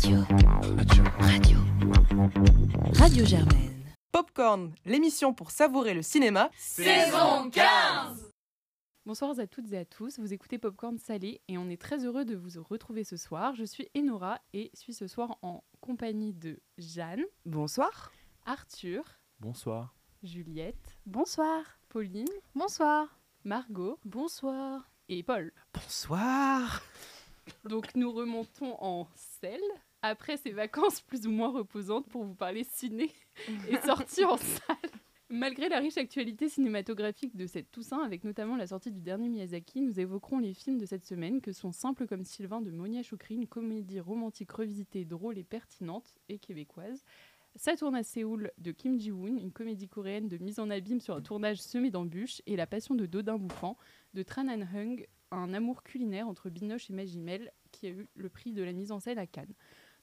Radio. Radio. Radio Germaine. Popcorn, l'émission pour savourer le cinéma. Saison 15 Bonsoir à toutes et à tous, vous écoutez Popcorn Salé et on est très heureux de vous retrouver ce soir. Je suis Enora et suis ce soir en compagnie de Jeanne. Bonsoir. Arthur. Bonsoir. Juliette. Bonsoir. Pauline. Bonsoir. Margot. Bonsoir. Et Paul. Bonsoir. Donc nous remontons en selle après ces vacances plus ou moins reposantes pour vous parler ciné et sortir en salle. Malgré la riche actualité cinématographique de cette Toussaint, avec notamment la sortie du dernier Miyazaki, nous évoquerons les films de cette semaine que sont Simple comme Sylvain de Monia Choukri, une comédie romantique revisitée, drôle et pertinente, et québécoise. Saturne à Séoul de Kim Ji-woon, une comédie coréenne de mise en abîme sur un tournage semé d'embûches, et La passion de Dodin Bouffant de Tran Hung, un amour culinaire entre Binoche et Magimel, qui a eu le prix de la mise en scène à Cannes.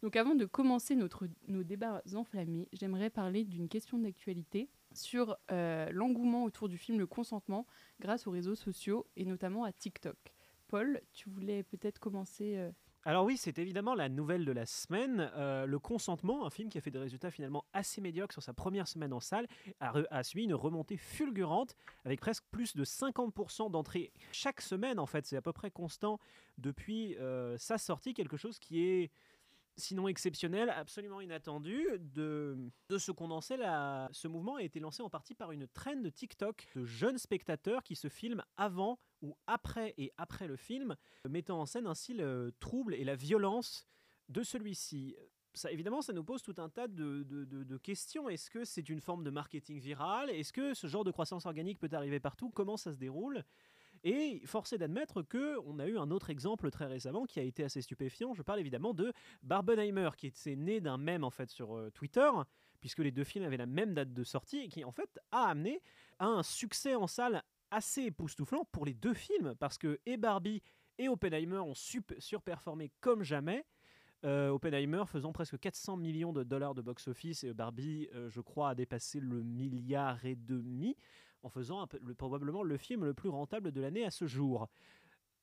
Donc avant de commencer notre, nos débats enflammés, j'aimerais parler d'une question d'actualité sur euh, l'engouement autour du film Le Consentement grâce aux réseaux sociaux et notamment à TikTok. Paul, tu voulais peut-être commencer euh, alors oui, c'est évidemment la nouvelle de la semaine. Euh, le Consentement, un film qui a fait des résultats finalement assez médiocres sur sa première semaine en salle, a, a suivi une remontée fulgurante avec presque plus de 50% d'entrées chaque semaine. En fait, c'est à peu près constant depuis sa sortie, quelque chose qui est sinon exceptionnel, absolument inattendu. De, de ce condensé, la, ce mouvement a été lancé en partie par une traîne de TikTok de jeunes spectateurs qui se filment avant ou après et après le film, mettant en scène ainsi le trouble et la violence de celui-ci. Ça, évidemment, ça nous pose tout un tas de, de- de- de questions. Est-ce que c'est une forme de marketing viral? Est-ce que ce genre de croissance organique peut arriver partout? Comment ça se déroule? Et force est d'admettre que on a eu un autre exemple très récemment qui a été assez stupéfiant. Je parle évidemment de Barbenheimer, qui était né d'un mème en fait sur euh, Twitter, puisque les deux films avaient la même date de sortie et qui en fait a amené à un succès en salle assez époustouflant pour les deux films, parce que et Barbie et Oppenheimer ont surperformé comme jamais. Euh, Oppenheimer faisant presque 400 millions de dollars de box-office et Barbie, euh, je crois, a dépassé le milliard et demi en faisant probablement le film le plus rentable de l'année à ce jour.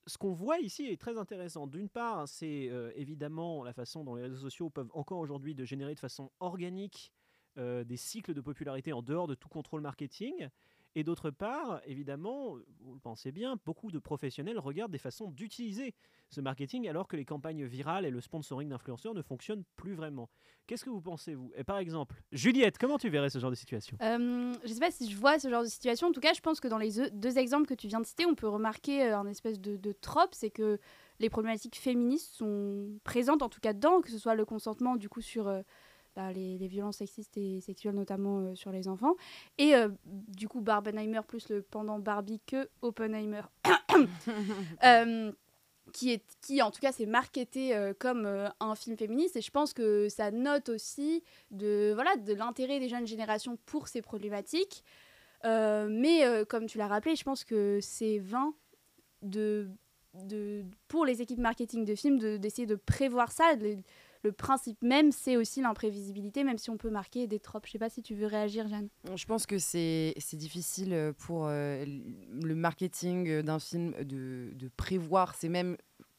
Ce qu'on voit ici est très intéressant. D'une part, c'est euh, évidemment la façon dont les réseaux sociaux peuvent encore aujourd'hui de générer de façon organique euh, des cycles de popularité en dehors de tout contrôle marketing. Et d'autre part, évidemment, vous le pensez bien, beaucoup de professionnels regardent des façons d'utiliser ce marketing alors que les campagnes virales et le sponsoring d'influenceurs ne fonctionnent plus vraiment. Qu'est-ce que vous pensez, vous? Et par exemple, Juliette, comment tu verrais ce genre de situation? Euh, je sais pas si je vois ce genre de situation. En tout cas, je pense que dans les deux- deux exemples que tu viens de citer, on peut remarquer euh, un espèce de, de trope, c'est que les problématiques féministes sont présentes, en tout cas dedans, que ce soit le consentement, du coup, sur euh, bah, les, les violences sexistes et sexuelles, notamment euh, sur les enfants, et euh, du coup, Barbenheimer plus le pendant Barbie que Oppenheimer. Euh, qui, est, qui en tout cas s'est marketé comme un film féministe. Et je pense que ça note aussi de voilà de l'intérêt des jeunes générations pour ces problématiques. Mais comme tu l'as rappelé je pense que c'est vain de, de pour les équipes marketing de films de- d'essayer de, prévoir ça le principe même c'est aussi l'imprévisibilité même si on peut marquer des tropes je sais pas si tu veux réagir Jeanne Je pense que c'est c'est difficile euh, pour euh, le marketing euh, d'un film de, de prévoir. C'est même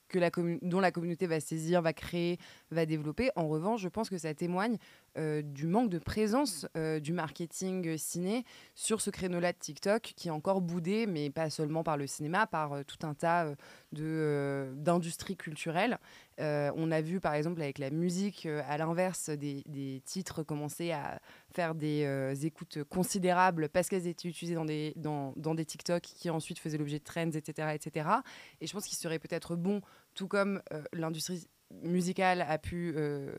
que la dont la communauté va saisir, va créer, va développer. En revanche, je pense que ça témoigne euh, du manque de présence euh, du marketing euh, ciné sur ce créneau-là de TikTok qui est encore boudé, mais pas seulement par le cinéma, par tout un tas d'industries culturelles. On a vu par exemple avec la musique, à l'inverse, des, des titres commencer à faire des euh, écoutes considérables parce qu'elles étaient utilisées dans des, dans, dans des TikTok qui ensuite faisaient l'objet de trends, etc. etc. Et je pense qu'il serait peut-être bon, tout comme euh, l'industrie musicale a pu euh,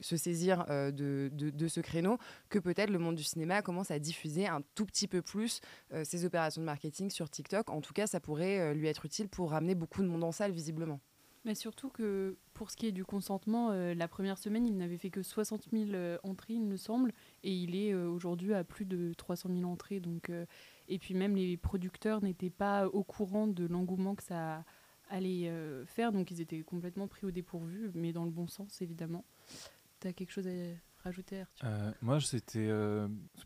se saisir de, de- ce créneau, que peut-être le monde du cinéma commence à diffuser un tout petit peu plus ses opérations de marketing sur TikTok. En tout cas, ça pourrait lui être utile pour ramener beaucoup de monde en salle, visiblement. Mais surtout que pour ce qui est du consentement, euh, la première semaine, il n'avait fait que 60 000 euh, entrées, il me semble, et il est euh, aujourd'hui à plus de 300 000 entrées. Donc, et puis même les producteurs n'étaient pas au courant de l'engouement que ça allait faire, donc ils étaient complètement pris au dépourvu, mais dans le bon sens, évidemment. Tu as quelque chose à rajouter, Arthur? Moi, c'était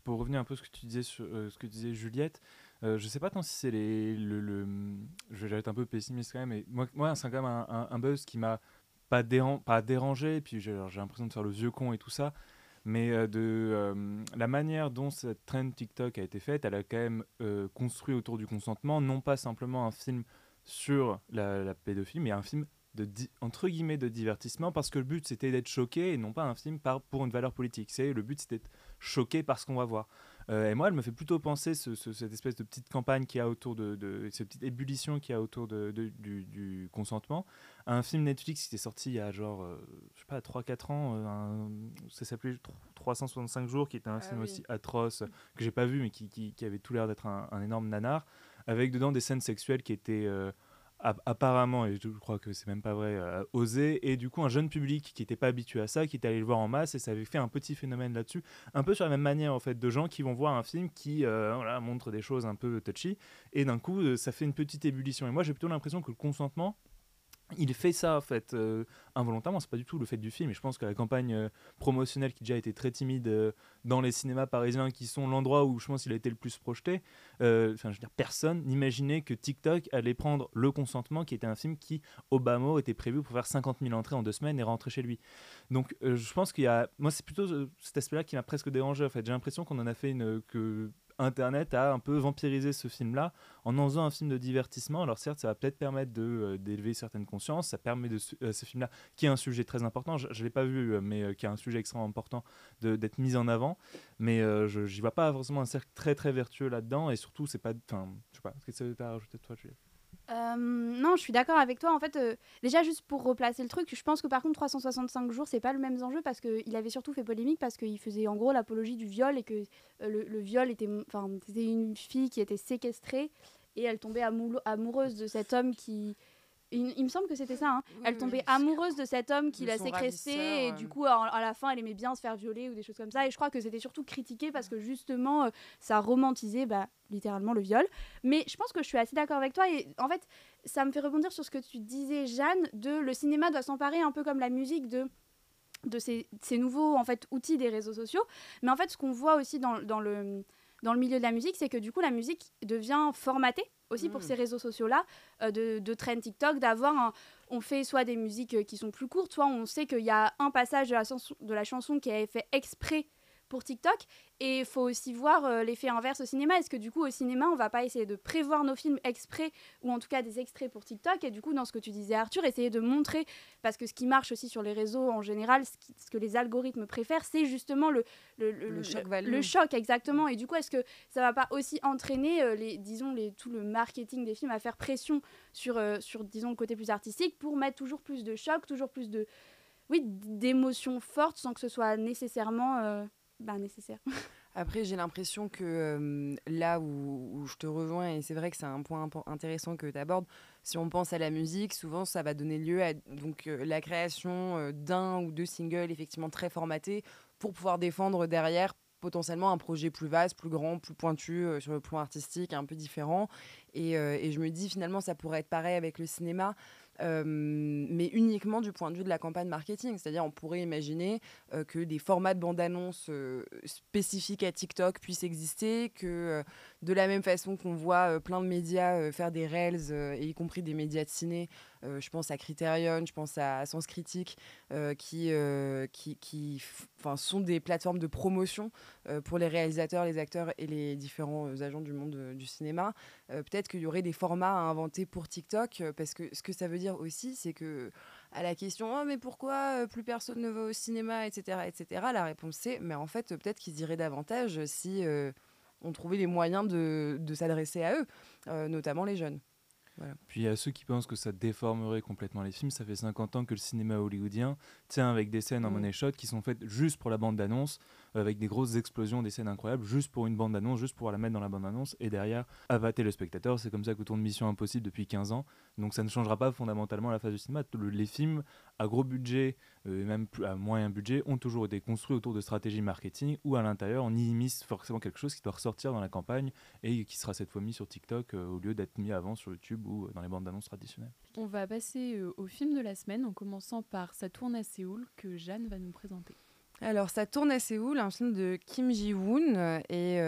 pour revenir un peu à ce que tu disais sur ce que disait Juliette. Euh, je sais pas tant si c'est les le, le- je vais être un peu pessimiste quand même, mais moi, moi c'est quand même un, buzz qui m'a pas, déran pas dérangé, puis j'ai l'impression de faire le vieux con et tout ça, mais euh, de euh, la manière dont cette trend TikTok a été faite, elle a quand même euh, construit autour du consentement, non pas simplement un film sur la, la pédophilie, mais un film de entre guillemets de divertissement parce que le but c'était d'être choqué et non pas un film pour une valeur politique. C'est le but c'était choqué par ce qu'on va voir. Euh, et moi, elle me fait plutôt penser ce, cette espèce de petite campagne qui a autour de, de cette petite ébullition qui a autour de, du, consentement à un film Netflix qui est sorti il y a genre, euh, je sais pas, 3-4 ans. Euh, ça s'appelait 365 jours, qui était un ah film aussi atroce que j'ai pas vu, mais qui, qui, avait tout l'air d'être un, un, énorme nanar, avec dedans des scènes sexuelles qui étaient apparemment, et je crois que c'est même pas vrai, euh, osé. Et du coup, un jeune public qui n'était pas habitué à ça, qui était allé le voir en masse, et ça avait fait un petit phénomène là-dessus, un peu sur la même manière en fait, de gens qui vont voir un film qui euh, voilà, montre des choses un peu touchy, et d'un coup, euh, ça fait une petite ébullition. Et moi, j'ai plutôt l'impression que le consentement, il fait ça en fait euh, involontairement, c'est pas du tout le fait du film. Et je pense que la campagne euh, promotionnelle qui déjà été très timide euh, dans les cinémas parisiens, qui sont l'endroit où je pense il a été le plus projeté, enfin je veux dire personne n'imaginait que TikTok allait prendre Le Consentement, qui était un film qui Obama était prévu pour faire 50 000 entrées en deux semaines et rentrer chez lui. Donc je pense qu'il y a, moi c'est plutôt cet aspect-là qui m'a presque dérangé en fait. J'ai l'impression qu'on en a fait une que Internet a un peu vampirisé ce film-là en en faisant un film de divertissement. Alors certes, ça va peut-être permettre euh, d'élever certaines consciences, ça permet de euh, ce film-là, qui est un sujet très important, je ne l'ai pas vu, euh, mais qui est un sujet extrêmement important d'être mis en avant. Mais je n'y vois pas forcément un cercle très très vertueux là-dedans, et surtout, c'est pas... Enfin, je sais pas, est-ce que ça veut rajouter toi, Juliette? Non, je suis d'accord avec toi. En fait, déjà, juste pour replacer le truc, je pense que par contre, 365 jours, c'est pas le même enjeu parce qu'il avait surtout fait polémique parce qu'il faisait en gros l'apologie du viol et que euh, le, viol était. Enfin, c'était une fille qui était séquestrée et elle tombait amoureuse de cet homme qui il, me semble que c'était ça. Hein. elle tombait amoureuse de cet homme qui l'a séquestrée et du coup, à, la fin, elle aimait bien se faire violer ou des choses comme ça. Et je crois que c'était surtout critiqué parce que justement, euh, ça romantisait bah, littéralement le viol. Mais je pense que je suis assez d'accord avec toi. Et en fait, ça me fait rebondir sur ce que tu disais, Jeanne, de le cinéma doit s'emparer un peu comme la musique de de ces, ces, nouveaux en fait outils des réseaux sociaux mais en fait ce qu'on voit aussi dans, dans le dans le milieu de la musique, c'est que du coup, la musique devient formatée aussi pour mm. ces réseaux sociaux-là, euh, de, de trend TikTok, d'avoir On fait soit des musiques qui sont plus courtes, soit on sait qu'il y a un passage de la, de la chanson qui est fait exprès pour TikTok. Et il faut aussi voir euh, l'effet inverse au cinéma. Est-ce que du coup, au cinéma, on va pas essayer de prévoir nos films exprès ou en tout cas des extraits pour TikTok? Et du coup, dans ce que tu disais, Arthur, essayer de montrer, parce que ce qui marche aussi sur les réseaux en général, ce, que les algorithmes préfèrent, c'est justement le, le, le, choc, le, choc, exactement. Et du coup, est-ce que ça va pas aussi entraîner, euh, les, disons, les, tout le marketing des films à faire pression sur, euh, sur, disons, le côté plus artistique pour mettre toujours plus de choc, toujours plus de. Oui, d'émotions fortes sans que ce soit nécessairement bah, nécessaire. Après, j'ai l'impression que euh, là où, je te rejoins, et c'est vrai que c'est un point intéressant que tu abordes, si on pense à la musique, souvent ça va donner lieu à donc, euh, la création euh, d'un ou deux singles effectivement très formatés pour pouvoir défendre derrière potentiellement un projet plus vaste, plus grand, plus pointu sur le plan artistique, un peu différent. Et, et, je me dis finalement ça pourrait être pareil avec le cinéma. Euh, mais uniquement du point de vue de la campagne marketing. C'est-à-dire, on pourrait imaginer euh, que des formats de bande-annonce euh, spécifiques à TikTok puissent exister, que de la même façon qu'on voit plein de médias faire des reels, et y compris des médias de ciné, je pense à Criterion, je pense à Sens Critique, qui, qui, sont des plateformes de promotion pour les réalisateurs, les acteurs et les différents agents du monde du cinéma. Peut-être qu'il y aurait des formats à inventer pour TikTok, parce que ce que ça veut dire aussi, c'est que à la question oh, mais pourquoi euh, plus personne ne va au cinéma, etc., etc., la réponse c'est mais en fait peut-être qu'ils iraient davantage si euh, on trouvait les moyens de, de s'adresser à eux, euh, notamment les jeunes. Puis a ceux qui pensent que ça déformerait complètement les films. Ça fait 50 ans que le cinéma hollywoodien tient avec des scènes en mmh. money shot qui sont faites juste pour la bande d'annonce, avec des grosses explosions, des scènes incroyables, juste pour une bande d'annonce, juste pour la mettre dans la bande d'annonce, et derrière, avater le spectateur. C'est comme ça que tourne Mission Impossible depuis 15 ans. Donc ça ne changera pas fondamentalement la phase du cinéma. les films à gros budget, euh, et même à moyen budget, ont toujours été construits autour de stratégies marketing, où à l'intérieur, on y mise forcément quelque chose qui doit ressortir dans la campagne, et qui sera cette fois mis sur TikTok, euh, au lieu d'être mis avant sur YouTube ou euh, dans les bandes d'annonces traditionnelles. On va passer au film de la semaine, en commençant par Ça tourne à Séoul, que Jeanne va nous présenter. Alors, ça tourne à Séoul, un film de Kim Ji-woon, et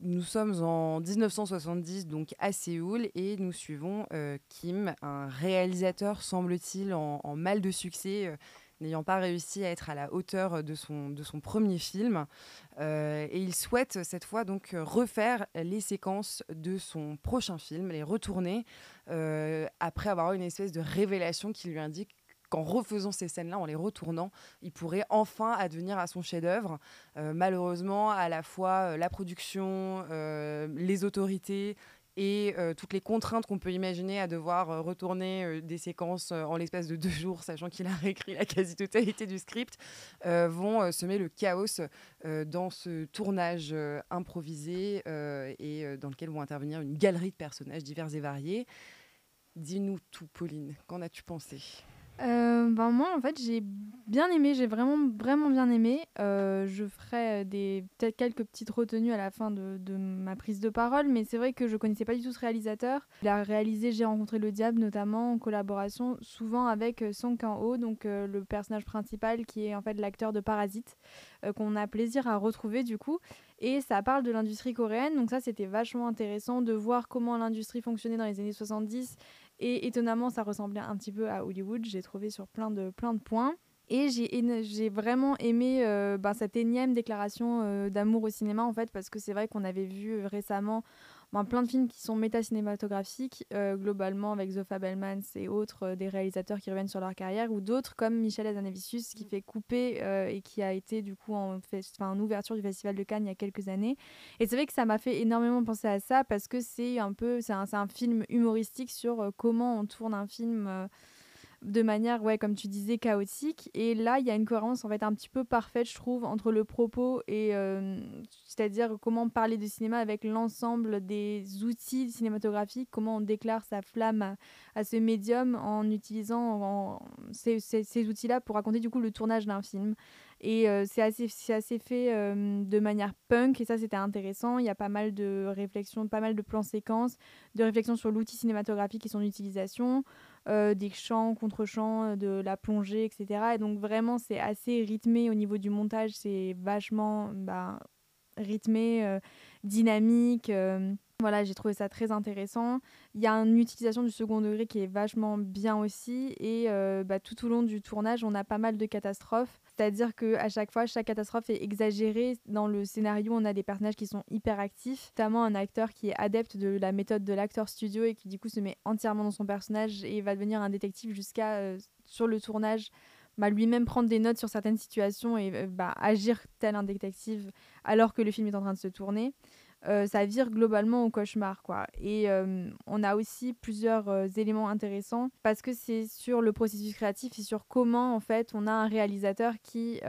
nous sommes en 1970, donc à Séoul, et nous suivons Kim, un réalisateur, semble-t-il, en, mal de succès n'ayant pas réussi à être à la hauteur de son, de son premier film. Euh, et il souhaite cette fois donc refaire les séquences de son prochain film, les retourner, euh, après avoir une espèce de révélation qui lui indique qu'en refaisant ces scènes-là, en les retournant, il pourrait enfin advenir à son chef-d'œuvre. Euh, malheureusement, à la fois la production, les autorités et euh, toutes les contraintes qu'on peut imaginer à devoir euh, retourner euh, des séquences en l'espace de deux jours, sachant qu'il a réécrit la quasi-totalité du script, vont semer le chaos dans ce tournage improvisé et dans lequel vont intervenir une galerie de personnages divers et variés. Dis-nous tout, Pauline, qu'en as-tu pensé? euh, ben moi, en fait, j'ai bien aimé, j'ai vraiment, vraiment bien aimé. Euh, je ferai des peut-être quelques petites retenues à la fin de, de ma prise de parole, mais c'est vrai que je connaissais pas du tout ce réalisateur. Il a réalisé J'ai rencontré le diable, notamment en collaboration souvent avec euh, Song Kang-ho, donc euh, le personnage principal qui est en fait l'acteur de Parasite, qu'on a plaisir à retrouver du coup. Et ça parle de l'industrie coréenne, donc ça c'était vachement intéressant de voir comment l'industrie fonctionnait dans les années 70 et étonnamment, ça ressemblait un petit peu à Hollywood. J'ai trouvé sur plein de, plein de points. Et j'ai vraiment aimé euh, ben, cette énième déclaration euh, d'amour au cinéma, en fait, parce que c'est vrai qu'on avait vu euh, récemment ben, plein de films qui sont méta-cinématographiques, globalement avec The Fabelmans et autres, des réalisateurs qui reviennent sur leur carrière, ou d'autres comme Michel Hazanavicius qui fait couper et qui a été du coup en, en ouverture du Festival de Cannes il y a quelques années. Et c'est vrai que ça m'a fait énormément penser à ça parce que c'est un peu, c'est un, un, film humoristique sur comment on tourne un film de manière, ouais, comme tu disais, chaotique. Et là, il y a une cohérence en fait un petit peu parfaite, je trouve, entre le propos et euh, c'est-à-dire comment parler de cinéma avec l'ensemble des outils cinématographiques, comment on déclare sa flamme à, ce médium en utilisant ces, ces, outils-là pour raconter du coup le tournage d'un film. Et euh, c'est assez, assez fait euh, de manière punk, et ça c'était intéressant. Il y a pas mal de réflexions, pas mal de plans séquences, de réflexions sur l'outil cinématographique et son utilisation. Euh, des chants, contre-chants, euh, de la plongée, etc. Et donc vraiment, c'est assez rythmé au niveau du montage, c'est vachement bah, rythmé, euh, dynamique. Voilà, j'ai trouvé ça très intéressant. Il y a une utilisation du second degré qui est vachement bien aussi. Et bah, tout au long du tournage, on a pas mal de catastrophes. C'est-à-dire qu'à chaque fois, chaque catastrophe est exagérée. Dans le scénario, on a des personnages qui sont hyper actifs, notamment un acteur qui est adepte de la méthode de l'acteur studio et qui du coup se met entièrement dans son personnage et va devenir un détective jusqu'à, euh, sur le tournage, bah, lui-même prendre des notes sur certaines situations et euh, bah, agir tel un détective alors que le film est en train de se tourner. Euh, ça vire globalement au cauchemar. Quoi. Et euh, on a aussi plusieurs euh, éléments intéressants parce que c'est sur le processus créatif et sur comment en fait on a un réalisateur qui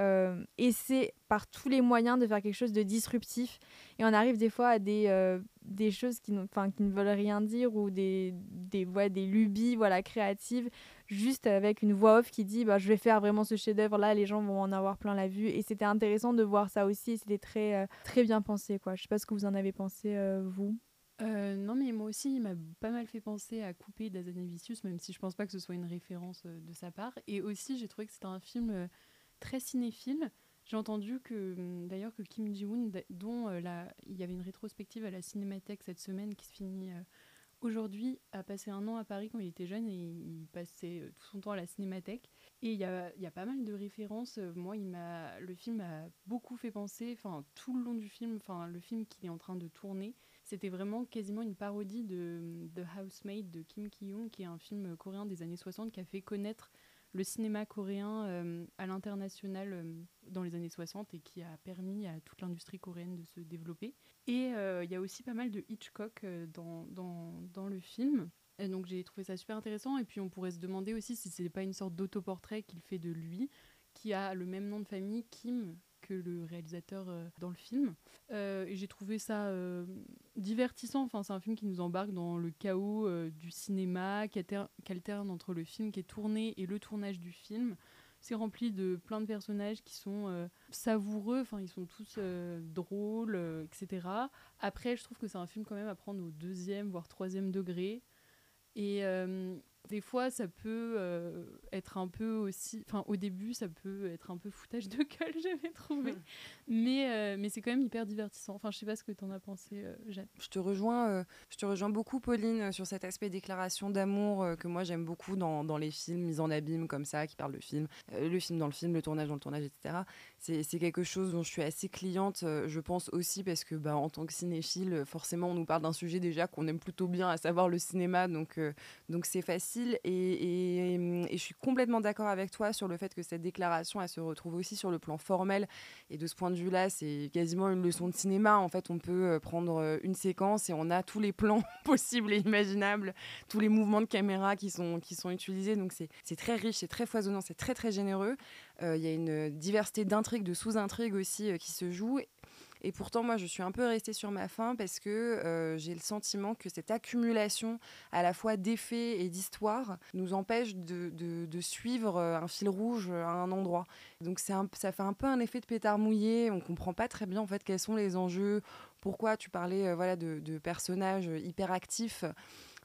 essaie par tous les moyens de faire quelque chose de disruptif et on arrive des fois à des, des choses qui, qui ne veulent rien dire ou des, des, des lubies voilà, créatives juste avec une voix off qui dit bah, je vais faire vraiment ce chef-d'œuvre là, les gens vont en avoir plein la vue. Et c'était intéressant de voir ça aussi, c'était très, euh, très bien pensé. Quoi. Je sais pas ce que vous en avez pensé, euh, vous. Euh, non, mais moi aussi, il m'a pas mal fait penser à Couper d'Azanavicius, même si je pense pas que ce soit une référence de sa part. Et aussi, j'ai trouvé que c'était un film très cinéphile. J'ai entendu que, hum, d'ailleurs, que Kim Ji-woon, dont il y avait une rétrospective à la Cinémathèque cette semaine qui se finit aujourd'hui a passé un an à Paris quand il était jeune et il passait euh, tout son temps à la cinémathèque. Et il y a, pas mal de références. Euh, moi, le film m'a beaucoup fait penser, enfin, tout le long du film, enfin, le film qu'il est en train de tourner, c'était vraiment quasiment une parodie de The Housemaid de Kim Ki-young, qui est un film coréen des années 60 qui a fait connaître le cinéma coréen euh, à l'international euh, dans les années 60 et qui a permis à toute l'industrie coréenne de se développer. Et euh, il y a aussi pas mal de Hitchcock dans, dans, dans, le film. Et donc j'ai trouvé ça super intéressant. Et puis on pourrait se demander aussi si c'est pas une sorte d'autoportrait qu'il fait de lui, qui a le même nom de famille, Kim, que le réalisateur euh, dans le film. Euh, et j'ai trouvé ça euh, divertissant. Enfin, c'est un film qui nous embarque dans le chaos du cinéma, qui, alterne entre le film qui est tourné et le tournage du film. C'est rempli de plein de personnages qui sont savoureux, enfin ils sont tous drôles, etc. Après, je trouve que c'est un film quand même à prendre au deuxième voire troisième degré. Des fois, ça peut euh, être un peu aussi. Enfin, au début, ça peut être un peu foutage de gueule, j'avais trouvé. mais euh, mais c'est quand même hyper divertissant. Enfin, je sais pas ce que tu en as pensé, euh, Jeanne. Je te rejoins, je te rejoins beaucoup, Pauline, sur cet aspect déclaration d'amour que moi j'aime beaucoup dans, dans, les films mis en abîme comme ça, qui parlent de film, le film dans le film, le tournage dans le tournage, etc. C'est quelque chose dont je suis assez cliente, je pense aussi parce que bah, en tant que cinéphile, forcément, on nous parle d'un sujet déjà qu'on aime plutôt bien, à savoir le cinéma, donc donc c'est facile et, je suis complètement d'accord avec toi sur le fait que cette déclaration, elle se retrouve aussi sur le plan formel. Et de ce point de vue-là, c'est quasiment une leçon de cinéma. En fait, on peut euh, prendre euh, une séquence et on a tous les plans possibles et imaginables, tous les mouvements de caméra qui sont, qui sont utilisés. Donc c'est très riche, c'est très foisonnant, c'est très très généreux. Euh, il y a une diversité d'intrigues, de sous-intrigues aussi qui se jouent. Et pourtant, moi, je suis un peu restée sur ma faim parce que euh, j'ai le sentiment que cette accumulation à la fois d'effets et d'histoires nous empêche de, suivre euh, un fil rouge à un endroit. Donc ça fait un peu un effet de pétard mouillé. On comprend pas très bien en fait quels sont les enjeux. Pourquoi tu parlais euh, voilà de, de personnages hyper actifs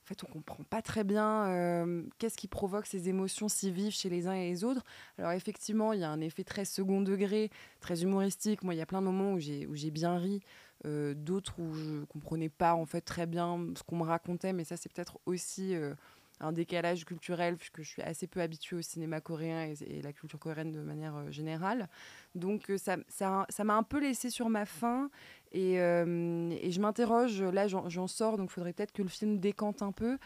en fait, on comprend pas très bien euh, qu'est-ce qui provoque ces émotions si vives chez les uns et les autres. Alors effectivement, il y a un effet très second degré, très humoristique. Moi, il y a plein de moments où j'ai, bien ri, euh, d'autres où je comprenais pas en fait très bien ce qu'on me racontait, mais ça c'est peut-être aussi euh, un décalage culturel puisque je suis assez peu habituée au cinéma coréen et, la culture coréenne de manière générale. Donc ça, ça, ça m'a un peu laissé sur ma faim et, euh, et je m'interroge, là j'en sors, donc il faudrait peut-être que le film décante un peu.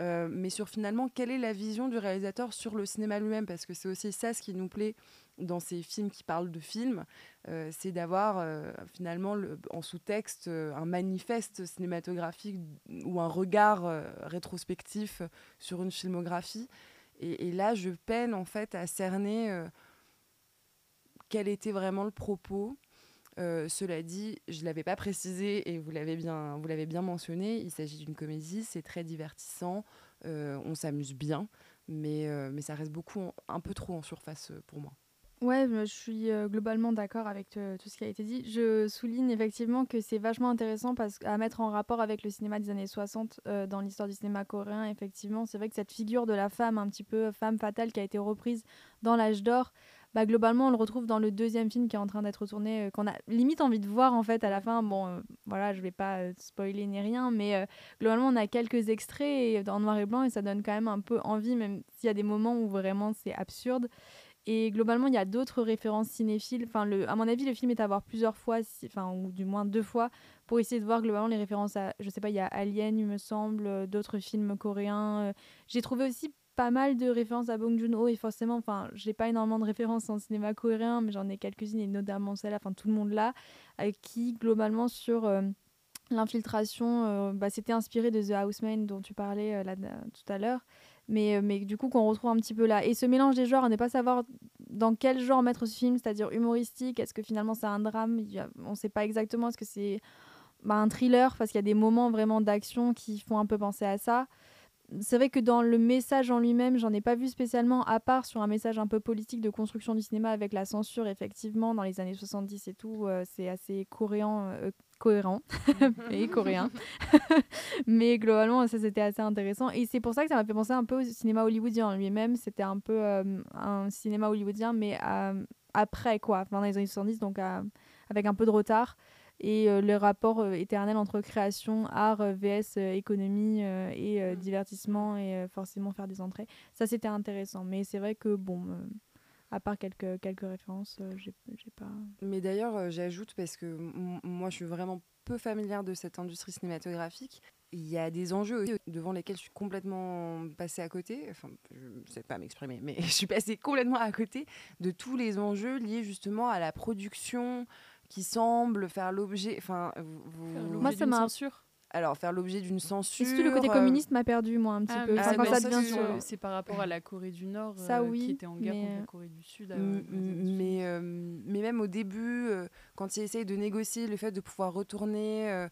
Euh, mais sur finalement, quelle est la vision du réalisateur sur le cinéma lui-même? Parce que c'est aussi ça ce qui nous plaît dans ces films qui parlent de films, euh, c'est d'avoir finalement le, en sous-texte un manifeste cinématographique ou un regard rétrospectif sur une filmographie. Et, là, je peine en fait à cerner quel était vraiment le propos. Euh, cela dit, je ne l'avais pas précisé et vous l'avez bien, vous l'avez bien mentionné, il s'agit d'une comédie, c'est très divertissant, euh, on s'amuse bien, mais, euh, mais ça reste beaucoup, un peu trop en surface pour moi. Ouais, je suis globalement d'accord avec tout ce qui a été dit. Je souligne effectivement que c'est vachement intéressant parce, à mettre en rapport avec le cinéma des années 60 dans l'histoire du cinéma coréen. Effectivement, c'est vrai que cette figure de la femme, un petit peu femme fatale, qui a été reprise dans l'âge d'or, bah, globalement, on le retrouve dans le deuxième film qui est en train d'être tourné, qu'on a limite envie de voir en fait à la fin. Bon, voilà, je vais pas spoiler ni rien, mais globalement, on a quelques extraits en noir et blanc et ça donne quand même un peu envie, même s'il y a des moments où vraiment c'est absurde. Et globalement, il y a d'autres références cinéphiles. Enfin, à mon avis, le film est à voir plusieurs fois, enfin, ou du moins deux fois, pour essayer de voir globalement les références à, je sais pas, il y a Alien, il me semble, d'autres films coréens. J'ai trouvé aussi pas mal de références à Bong Joon-ho et forcément, enfin, j'ai pas énormément de références en cinéma coréen, mais j'en ai quelques-unes et notamment celle-là, enfin tout le monde là, qui globalement sur euh, l'infiltration, euh, bah, c'était inspiré de The Houseman dont tu parlais euh, tout à l'heure, mais, mais du coup qu'on retrouve un petit peu là. Et ce mélange des genres, on n'est pas savoir dans quel genre mettre ce film, c'est-à-dire humoristique, est-ce que finalement c'est un drame, on sait pas exactement, est-ce que c'est bah, un thriller, parce qu'il y a des moments vraiment d'action qui font un peu penser à ça. C'est vrai que dans le message en lui-même, j'en ai pas vu spécialement, à part sur un message un peu politique de construction du cinéma avec la censure, effectivement, dans les années 70 et tout, euh, c'est assez coréen, euh, cohérent et coréen. Mais globalement, ça c'était assez intéressant. Et c'est pour ça que ça m'a fait penser un peu au cinéma hollywoodien en lui-même. C'était un peu euh, un cinéma hollywoodien, mais après, quoi, dans les années 70, donc avec un peu de retard et euh, le rapport euh, éternel entre création, art, euh, VS, économie et mm. divertissement et forcément faire des entrées. Ça, c'était intéressant. Mais c'est vrai que, bon, à part quelques, quelques références, j'ai pas. Mais d'ailleurs, j'ajoute, parce que moi, je suis vraiment peu familière de cette industrie cinématographique. Il y a des enjeux devant lesquels je suis complètement passée à côté. Enfin, je ne sais pas m'exprimer, mais je suis passée complètement à côté de tous les enjeux liés justement à la production, qui semble faire l'objet. Enfin, moi, ça m'a alors faire l'objet d'une censure. le côté communiste m'a perdu moi un petit ah, peu? Ah, bah, ça c'est par rapport à la Corée du Nord ça, euh, oui, qui était en guerre contre la Corée du Sud. mais euh, mais même au début, euh, quand il essaye de négocier le fait de pouvoir retourner et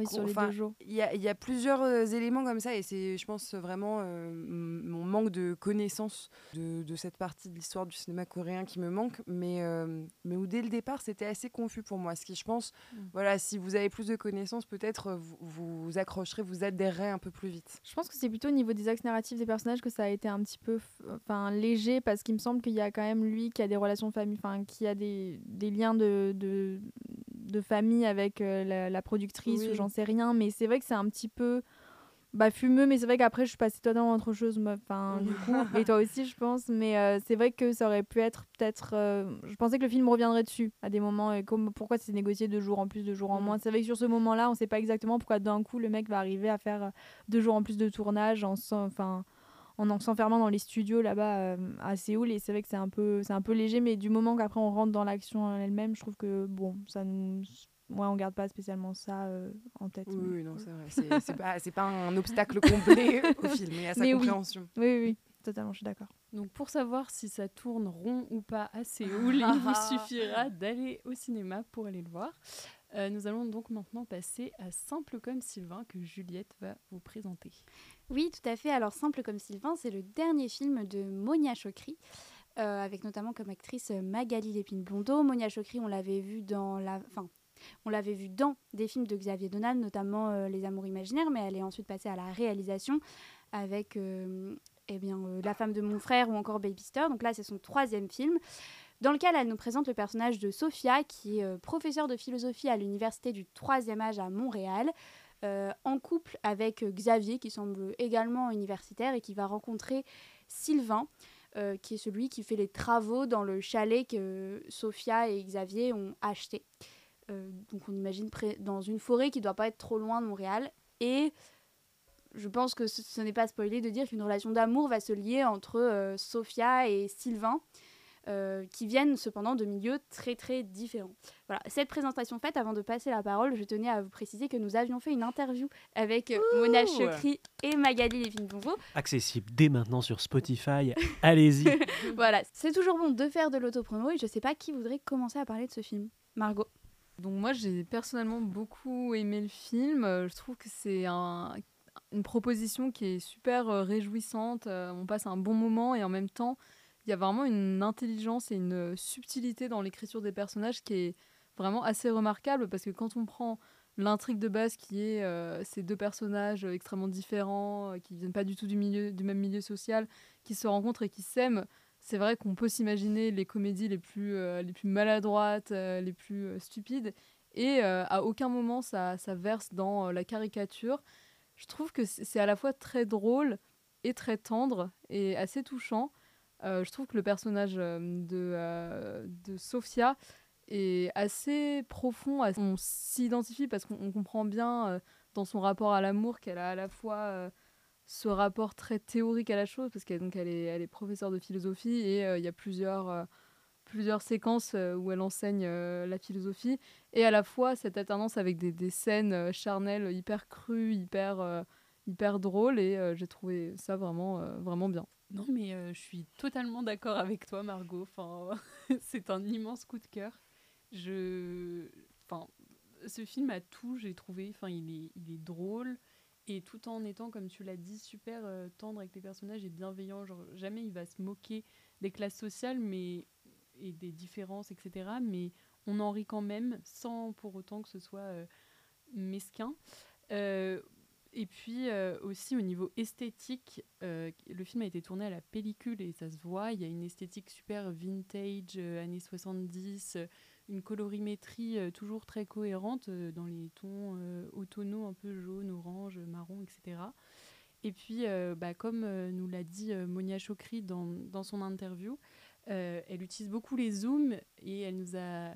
Oui, qu'on- sur les enfin, deux jours. il y a, il y a plusieurs euh, éléments comme ça et c'est, je pense, vraiment euh, mon manque de connaissance de, de cette partie de l'histoire du cinéma coréen qui me manque, mais, euh, mais où dès le départ c'était assez confus pour moi. Ce qui, je pense, Mm. voilà, si vous avez plus de connaissances, peut-être vous, vous accrocherez, vous adhérerez un peu plus vite. Je pense que c'est plutôt au niveau des axes narratifs des personnages que ça a été un petit peu enfin, léger parce qu'il me semble qu'il y a quand même lui qui a des relations de famille, enfin qui a des, des liens de, de, de famille avec euh, la, la productrice Oui. ou j'en sais rien, mais c'est vrai que c'est un petit peu bah, fumeux, mais c'est vrai qu'après je suis passée totalement à autre chose, moi, enfin du coup, et toi aussi je pense, mais euh, c'est vrai que ça aurait pu être peut-être, euh, je pensais que le film reviendrait dessus à des moments, et comme pourquoi c'est négocié deux jours en plus, deux jours en Mm. moins? C'est vrai que sur ce moment-là, on sait pas exactement pourquoi d'un coup le mec va arriver à faire deux jours en plus de tournage en enfin en en s'enfermant dans les studios là-bas euh, à Séoul et c'est vrai que c'est un peu c'est un peu léger mais du moment qu'après on rentre dans l'action en elle-même je trouve que bon ça nous ouais on garde pas spécialement ça euh, en tête Oui, mais- oui, non, c'est vrai. C'est, c'est pas, c'est pas un obstacle complet au film et à sa Mais oui. compréhension. oui oui, oui, totalement je suis d'accord Donc pour savoir si ça tourne rond ou pas à Séoul, il vous suffira d'aller au cinéma pour aller le voir. Euh, nous allons donc maintenant passer à Simple comme Sylvain que Juliette va vous présenter. Oui, tout à fait. Alors, Simple comme Sylvain, c'est le dernier film de Monia Chokri, euh, avec notamment comme actrice euh, Magali Lépine-Blondeau. Monia Chokri, on l'avait vu dans la... On l'avait vu dans des films de Xavier Donan, notamment euh, Les Amours imaginaires, mais elle est ensuite passée à la réalisation avec eh bien, La femme de mon frère ou encore Baby Star. Donc là, c'est son troisième film, dans lequel elle nous présente le personnage de Sophia, qui est professeure de philosophie à l'université du troisième âge à Montréal en couple avec euh, Xavier, qui semble également universitaire et qui va rencontrer Sylvain, euh, qui est celui qui fait les travaux dans le chalet que Sophia et Xavier ont acheté. Euh, donc on imagine dans une forêt qui doit pas être trop loin de Montréal. Et je pense que ce, n'est pas spoilé de dire qu'une relation d'amour va se lier entre euh, Sophia et Sylvain. Euh, qui viennent cependant de milieux très très différents. Voilà, cette présentation faite, avant de passer la parole, je tenais à vous préciser que nous avions fait une interview avec euh, Mona Chokri et Magali Lévin-Bonvo. Accessible dès maintenant sur Spotify. Allez-y. voilà, c'est toujours bon de faire de l'autopromo et je sais pas qui voudrait commencer à parler de ce film. Margot. Donc moi j'ai personnellement beaucoup aimé le film. Euh, Je trouve que c'est un- une proposition qui est super euh, réjouissante. Euh, on passe un bon moment et en même temps il y a vraiment une intelligence et une subtilité dans l'écriture des personnages qui est vraiment assez remarquable parce que quand on prend l'intrigue de base qui est euh, ces deux personnages euh, extrêmement différents, euh, qui viennent pas du tout du, milieu, du même milieu social, qui se rencontrent et qui s'aiment, c'est vrai qu'on peut s'imaginer les comédies les plus, les plus maladroites, les plus stupides, et à aucun moment ça, ça verse dans la caricature. Je trouve que c'est à la fois très drôle et très tendre et assez touchant. Euh, je trouve que le personnage euh, de, euh, de Sophia est assez profond. On s'identifie parce qu'on on comprend bien dans son rapport à l'amour qu'elle a à la fois ce rapport très théorique à la chose, parce qu'elle est, professeure de philosophie et il y a plusieurs, séquences où elle enseigne la philosophie, et à la fois cette alternance avec des, scènes charnelles hyper crues, hyper, hyper drôles, et euh, j'ai trouvé ça vraiment, euh, vraiment bien. Non, mais euh, je suis totalement d'accord avec toi, Margot. Enfin, c'est un immense coup de cœur. Je, enfin, ce film a tout. J'ai trouvé. Enfin, il est, il est drôle et tout en étant, comme tu l'as dit, super tendre avec les personnages et bienveillant. Genre, jamais il va se moquer des classes sociales, mais et des différences, etc. Mais on en rit quand même, sans pour autant que ce soit mesquin. Et puis euh, aussi au niveau esthétique, euh, le film a été tourné à la pellicule et ça se voit. Il y a une esthétique super vintage, euh, années 70, euh, une colorimétrie toujours très cohérente dans les tons automnaux, un peu jaune, orange, marron, etc. Et puis, bah, comme nous l'a dit Monia Chokri dans, dans son interview, elle utilise beaucoup les zooms et elle nous a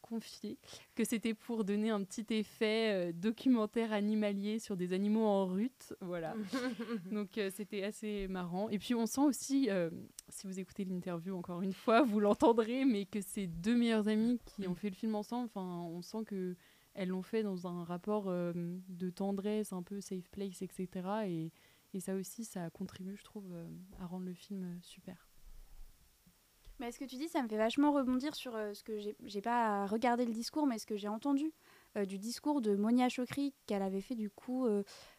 confié que c'était pour donner un petit effet euh, documentaire animalier sur des animaux en rut. Voilà. Donc euh, c'était assez marrant. Et puis on sent aussi, euh, si vous écoutez l'interview encore une fois, vous l'entendrez, mais que c'est deux meilleures amies qui ont fait le film ensemble. Enfin, on sent que elles l'ont fait dans un rapport de tendresse, un peu safe place, etc. Et, et ça aussi, ça contribue, je trouve, à rendre le film super. Mais ce que tu dis, ça me fait vachement rebondir sur euh, ce que j'ai pas regardé le discours, mais ce que j'ai entendu du discours de Monia Chokri qu'elle avait fait du coup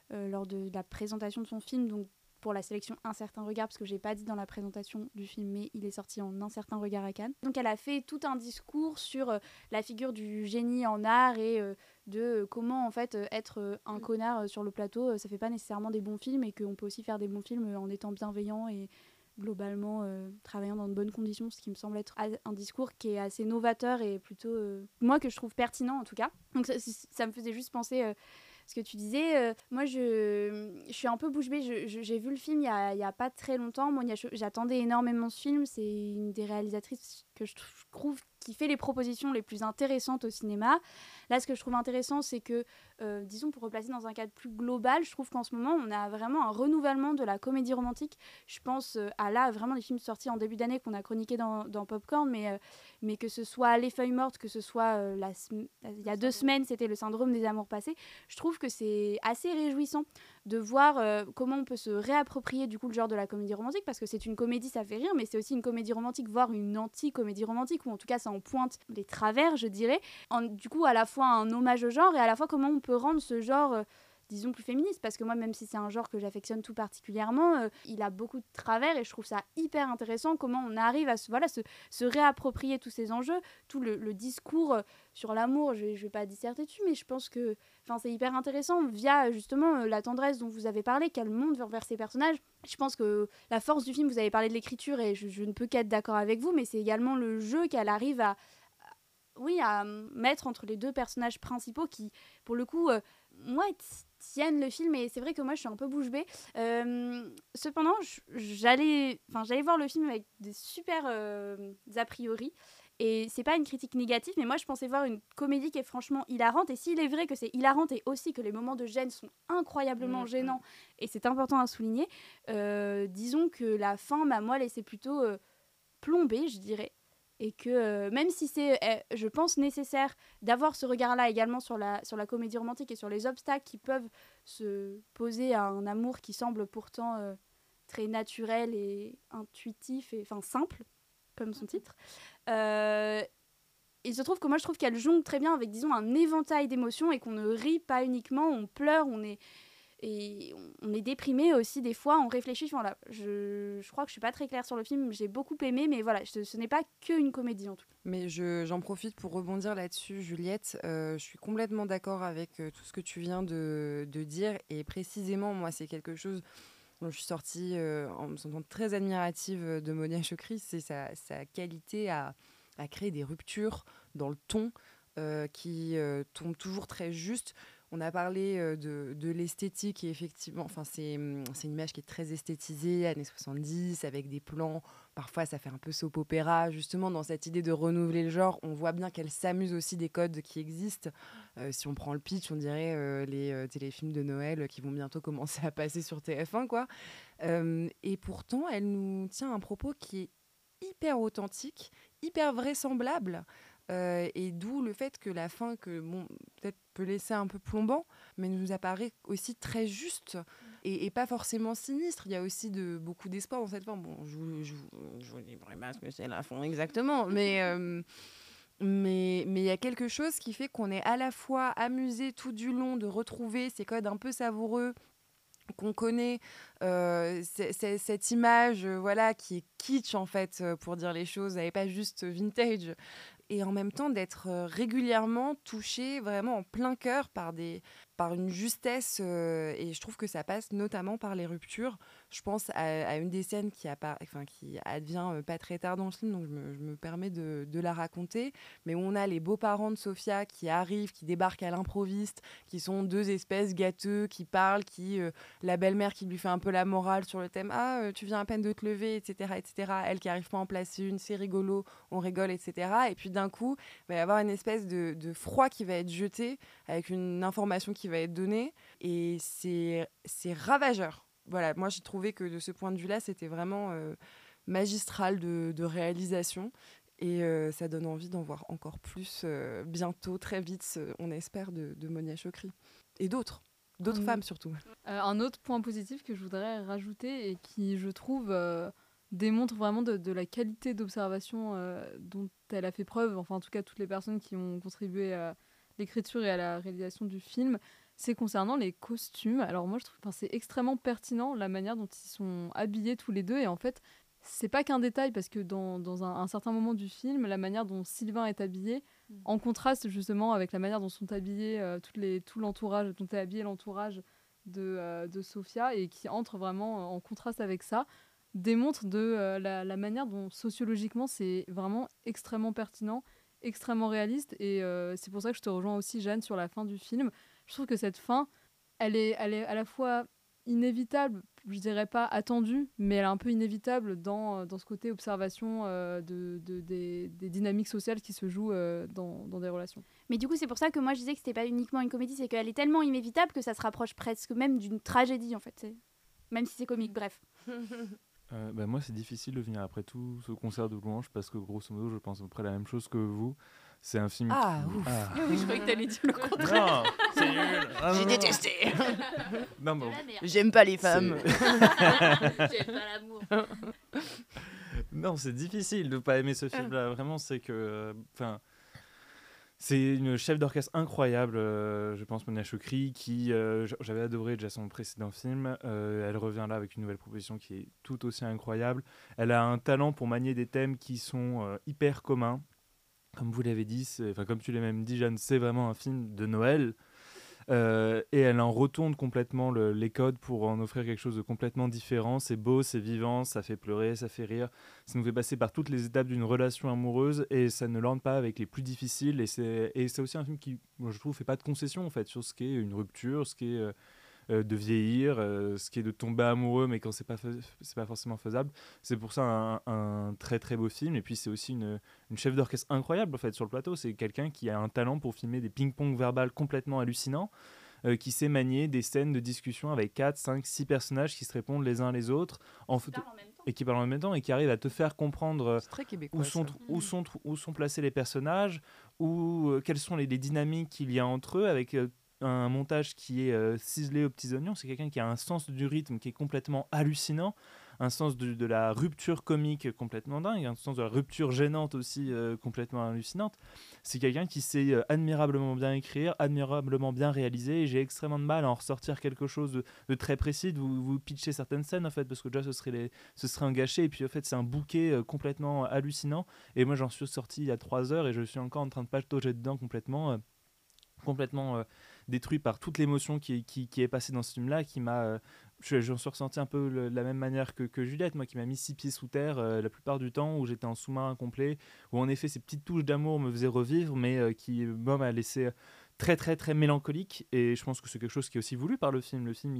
lors de la présentation de son film, donc pour la sélection Un certain regard, parce que j'ai pas dit dans la présentation du film, mais il est sorti en Un certain regard à Cannes. Donc elle a fait tout un discours sur la figure du génie en art et de comment en fait être un connard sur le plateau, ça fait pas nécessairement des bons films et qu'on peut aussi faire des bons films en étant bienveillant et globalement euh, travaillant dans de bonnes conditions, ce qui me semble être un discours qui est assez novateur et plutôt, euh, moi, que je trouve pertinent en tout cas. Donc ça, me faisait juste penser euh, ce que tu disais. moi, je, je, suis un peu bouche bée. J'ai vu le film il n'y a, a, pas très longtemps. Moi, j'attendais énormément ce film. C'est une des réalisatrices que je trouve qui fait les propositions les plus intéressantes au cinéma. Là, ce que je trouve intéressant, c'est que, euh, disons, pour replacer dans un cadre plus global, je trouve qu'en ce moment, on a vraiment un renouvellement de la comédie romantique. Je pense euh, à là, vraiment des films sortis en début d'année qu'on a chroniqués dans, dans Popcorn, mais, euh, mais que ce soit Les Feuilles Mortes, que ce soit la, il y a deux semaines, c'était Le Syndrome des Amours Passés, je trouve que c'est assez réjouissant de voir comment on peut se réapproprier du coup le genre de la comédie romantique, parce que c'est une comédie, ça fait rire, mais c'est aussi une comédie romantique, voire une anti-comédie romantique, ou en tout cas ça en pointe les travers, je dirais. En, du coup, à la fois un hommage au genre et à la fois comment on peut rendre ce genre euh, disons plus féministe parce que moi même si c'est un genre que j'affectionne tout particulièrement euh, il a beaucoup de travers et je trouve ça hyper intéressant comment on arrive à se, voilà, se, réapproprier tous ces enjeux tout le, discours euh, sur l'amour. Je, je vais pas disserter dessus mais je pense que c'est hyper intéressant via justement la tendresse dont vous avez parlé qu'elle monte vers ces personnages. Je pense que la force du film vous avez parlé de l'écriture et je, ne peux qu'être d'accord avec vous mais c'est également le jeu qu'elle arrive à oui, à mettre entre les deux personnages principaux qui, pour le coup, euh, moi, tiennent le film. Et c'est vrai que moi, je suis un peu bouche bée. Euh, cependant, j'allais voir le film avec des super euh, a priori. Et c'est pas une critique négative, mais moi je pensais voir une comédie qui est franchement hilarante. Et s'il est vrai que c'est hilarante et aussi que les moments de gêne sont incroyablement mmh, gênants, mmh. et c'est important à souligner, disons que la fin m'a moi laissé plutôt plombée, je dirais et que euh, même si c'est, eh, je pense, nécessaire d'avoir ce regard-là également sur la, sur la comédie romantique et sur les obstacles qui peuvent se poser à un amour qui semble pourtant euh, très naturel et intuitif et enfin simple, comme son titre. Euh, il se trouve que moi je trouve qu'elle jongle très bien avec disons un éventail d'émotions et qu'on ne rit pas uniquement, on pleure, on est et on est déprimé aussi des fois, on réfléchit. Voilà, je, je crois que je suis pas très claire sur le film, j'ai beaucoup aimé, mais voilà, ce, n'est pas qu'une comédie en tout cas. Mais j'en profite pour rebondir là-dessus, Juliette. Euh, je suis complètement d'accord avec euh, tout ce que tu viens de, de, dire, et précisément, moi, c'est quelque chose dont je suis sortie euh, en me sentant très admirative de Monia Chokri, c'est sa, sa, qualité à, à, créer des ruptures dans le ton qui tombe toujours très juste. On a parlé euh, de, l'esthétique et effectivement, enfin, c'est hum, une image qui est très esthétisée, années 70, avec des plans. Parfois, ça fait un peu soap opéra. Justement, dans cette idée de renouveler le genre, on voit bien qu'elle s'amuse aussi des codes qui existent. Euh, si on prend le pitch, on dirait euh, les téléfilms de Noël qui vont bientôt commencer à passer sur TF1, quoi. et pourtant, elle nous tient un propos qui est hyper authentique, hyper vraisemblable. Euh, et d'où le fait que la fin, que bon, peut-être peut laisser un peu plombant, mais nous apparaît aussi très juste et, pas forcément sinistre. Il y a aussi de, beaucoup d'espoir dans cette fin. Bon, je vous dis vraiment ce que c'est la fin exactement, mais. Euh, mais il y a quelque chose qui fait qu'on est à la fois amusé tout du long de retrouver ces codes un peu savoureux qu'on connaît euh, cette image voilà qui est kitsch en fait pour dire les choses elle n'est pas juste vintage et en même temps d'être euh, régulièrement touché vraiment en plein cœur par des, par une justesse, euh, et je trouve que ça passe notamment par les ruptures. Je pense à, une des scènes qui, enfin, qui advient euh, pas très tard dans le film, donc je me, permets de, la raconter, mais où on a les beaux-parents de Sophia qui arrivent, qui débarquent à l'improviste, qui sont deux espèces gâteux, qui parlent, qui euh, la belle-mère qui lui fait un peu la morale sur le thème Ah, tu viens à peine de te lever, etc. etc. Elle qui arrive pas à en placer une, c'est rigolo, on rigole, etc. Et puis d'un coup, il va y avoir une espèce de, froid qui va être jeté avec une information qui va être donné. Et c'est ravageur. Voilà, moi j'ai trouvé que de ce point de vue-là, c'était vraiment euh, magistral de, de, réalisation. Et euh, ça donne envie d'en voir encore plus euh, bientôt, très vite, on espère, de, de Monia Chokri. Et d'autres, d'autres femmes surtout. un autre point positif que je voudrais rajouter et qui, je trouve, démontre vraiment de, de la qualité d'observation dont elle a fait preuve, enfin en tout cas toutes les personnes qui ont contribué à l'écriture et à la réalisation du film, c'est concernant les costumes. Alors moi, je trouve que c'est extrêmement pertinent la manière dont ils sont habillés tous les deux. Et en fait, c'est pas qu'un détail parce que dans, dans un, certain moment du film, la manière dont Sylvain est habillé, mm. en contraste justement avec la manière dont sont habillés euh, toutes les, tout l'entourage, dont est habillé l'entourage de, euh, de Sophia et qui entre vraiment en contraste avec ça, démontre de euh, la, la, manière dont sociologiquement c'est vraiment extrêmement pertinent, extrêmement réaliste. Et c'est pour ça que je te rejoins aussi, Jeanne, sur la fin du film. Je trouve que cette fin, elle est, elle est à la fois inévitable, je dirais pas attendue, mais elle est un peu inévitable dans, euh, dans ce côté observation euh, de, de des, des, dynamiques sociales qui se jouent euh, dans, dans, des relations. Mais du coup, c'est pour ça que moi je disais que c'était pas uniquement une comédie, c'est qu'elle est tellement inévitable que ça se rapproche presque même d'une tragédie en fait, même si c'est comique, bref. bah moi, c'est difficile de venir après tout ce concert de louanges parce que grosso modo, je pense à peu près la même chose que vous. C'est un film. Ah, ouf. Ah. Oui, je croyais que t'allais dire le contraire. Non, nul. Ah, J'ai détesté. non, bon. J'aime pas les femmes. J'aime pas l'amour. non, c'est difficile de pas aimer ce film-là. Vraiment, c'est que. Enfin. c'est une chef d'orchestre incroyable, euh, je pense, Monia Chokri, qui euh, j'avais adoré déjà son précédent film. Euh, elle revient là avec une nouvelle proposition qui est tout aussi incroyable. Elle a un talent pour manier des thèmes qui sont hyper communs comme vous l'avez dit, enfin comme tu l'as même dit, Jeanne, c'est vraiment un film de Noël. Euh, et elle en retourne complètement les codes pour en offrir quelque chose de complètement différent. C'est beau, c'est vivant, ça fait pleurer, ça fait rire. Ça nous fait passer par toutes les étapes d'une relation amoureuse et ça ne lorne pas avec les plus difficiles. Et c'est aussi un film qui, je trouve, fait pas de concession en fait sur ce qu'est une rupture, ce qui est euh, de vieillir, euh, ce qui est de tomber amoureux, mais quand c'est pas c'est pas forcément faisable. C'est pour ça un, très très beau film. Et puis c'est aussi une, une chef d'orchestre incroyable en fait sur le plateau. C'est quelqu'un qui a un talent pour filmer des ping-pong verbal complètement hallucinants. Euh, qui sait manier des scènes de discussion avec 4, 5, 6 personnages qui se répondent les uns les autres en et qui parlent en même temps et qui arrivent à te faire comprendre où, sont, où, sont, où sont placés les personnages, ou quelles sont les, les, dynamiques qu'il y a entre eux avec un montage qui est euh, ciselé aux petits oignons. C'est quelqu'un qui a un sens du rythme qui est complètement hallucinant, un sens de, la rupture comique complètement dingue, un sens de la rupture gênante aussi euh, complètement hallucinante. C'est quelqu'un qui sait euh, admirablement bien écrire, admirablement bien réaliser. J'ai extrêmement de mal à en ressortir quelque chose de, très précis, de vous, vous, pitcher certaines scènes en fait, parce que déjà ce serait, les, ce serait un gâché. Et puis en fait, c'est un bouquet complètement hallucinant. Et moi, j'en suis sorti il y a trois heures et je suis encore en train de patauger dedans complètement. complètement détruit par toute l'émotion qui, est passée dans ce film-là, qui m'a. Euh, j'en suis ressenti un peu de la même manière que, que, Juliette, moi qui m'a mis six pieds sous terre euh, la plupart du temps, où j'étais en sous-marin complet, où en effet ces petites touches d'amour me faisaient revivre, mais euh, qui, moi, m'a laissé très très très mélancolique et je pense que c'est quelque chose qui est aussi voulu par le film. Le film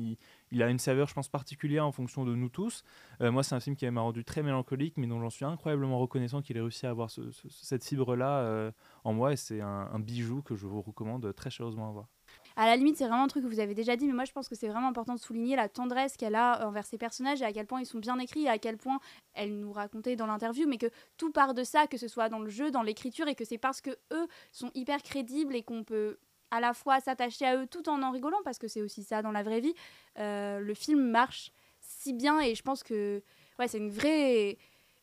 il, a une saveur je pense particulière en fonction de nous tous. moi c'est un film qui m'a rendu très mélancolique mais dont j'en suis incroyablement reconnaissant qu'il ait réussi à avoir ce, cette fibre là en moi et c'est un, un, bijou que je vous recommande très chaleureusement à voir. À la limite, c'est vraiment un truc que vous avez déjà dit, mais moi je pense que c'est vraiment important de souligner la tendresse qu'elle a envers ses personnages et à quel point ils sont bien écrits et à quel point elle nous racontait dans l'interview, mais que tout part de ça, que ce soit dans le jeu, dans l'écriture, et que c'est parce que eux sont hyper crédibles et qu'on peut à la fois s'attacher à eux tout en en rigolant, parce que c'est aussi ça dans la vraie vie. Euh, le film marche si bien et je pense que ouais, c'est une vraie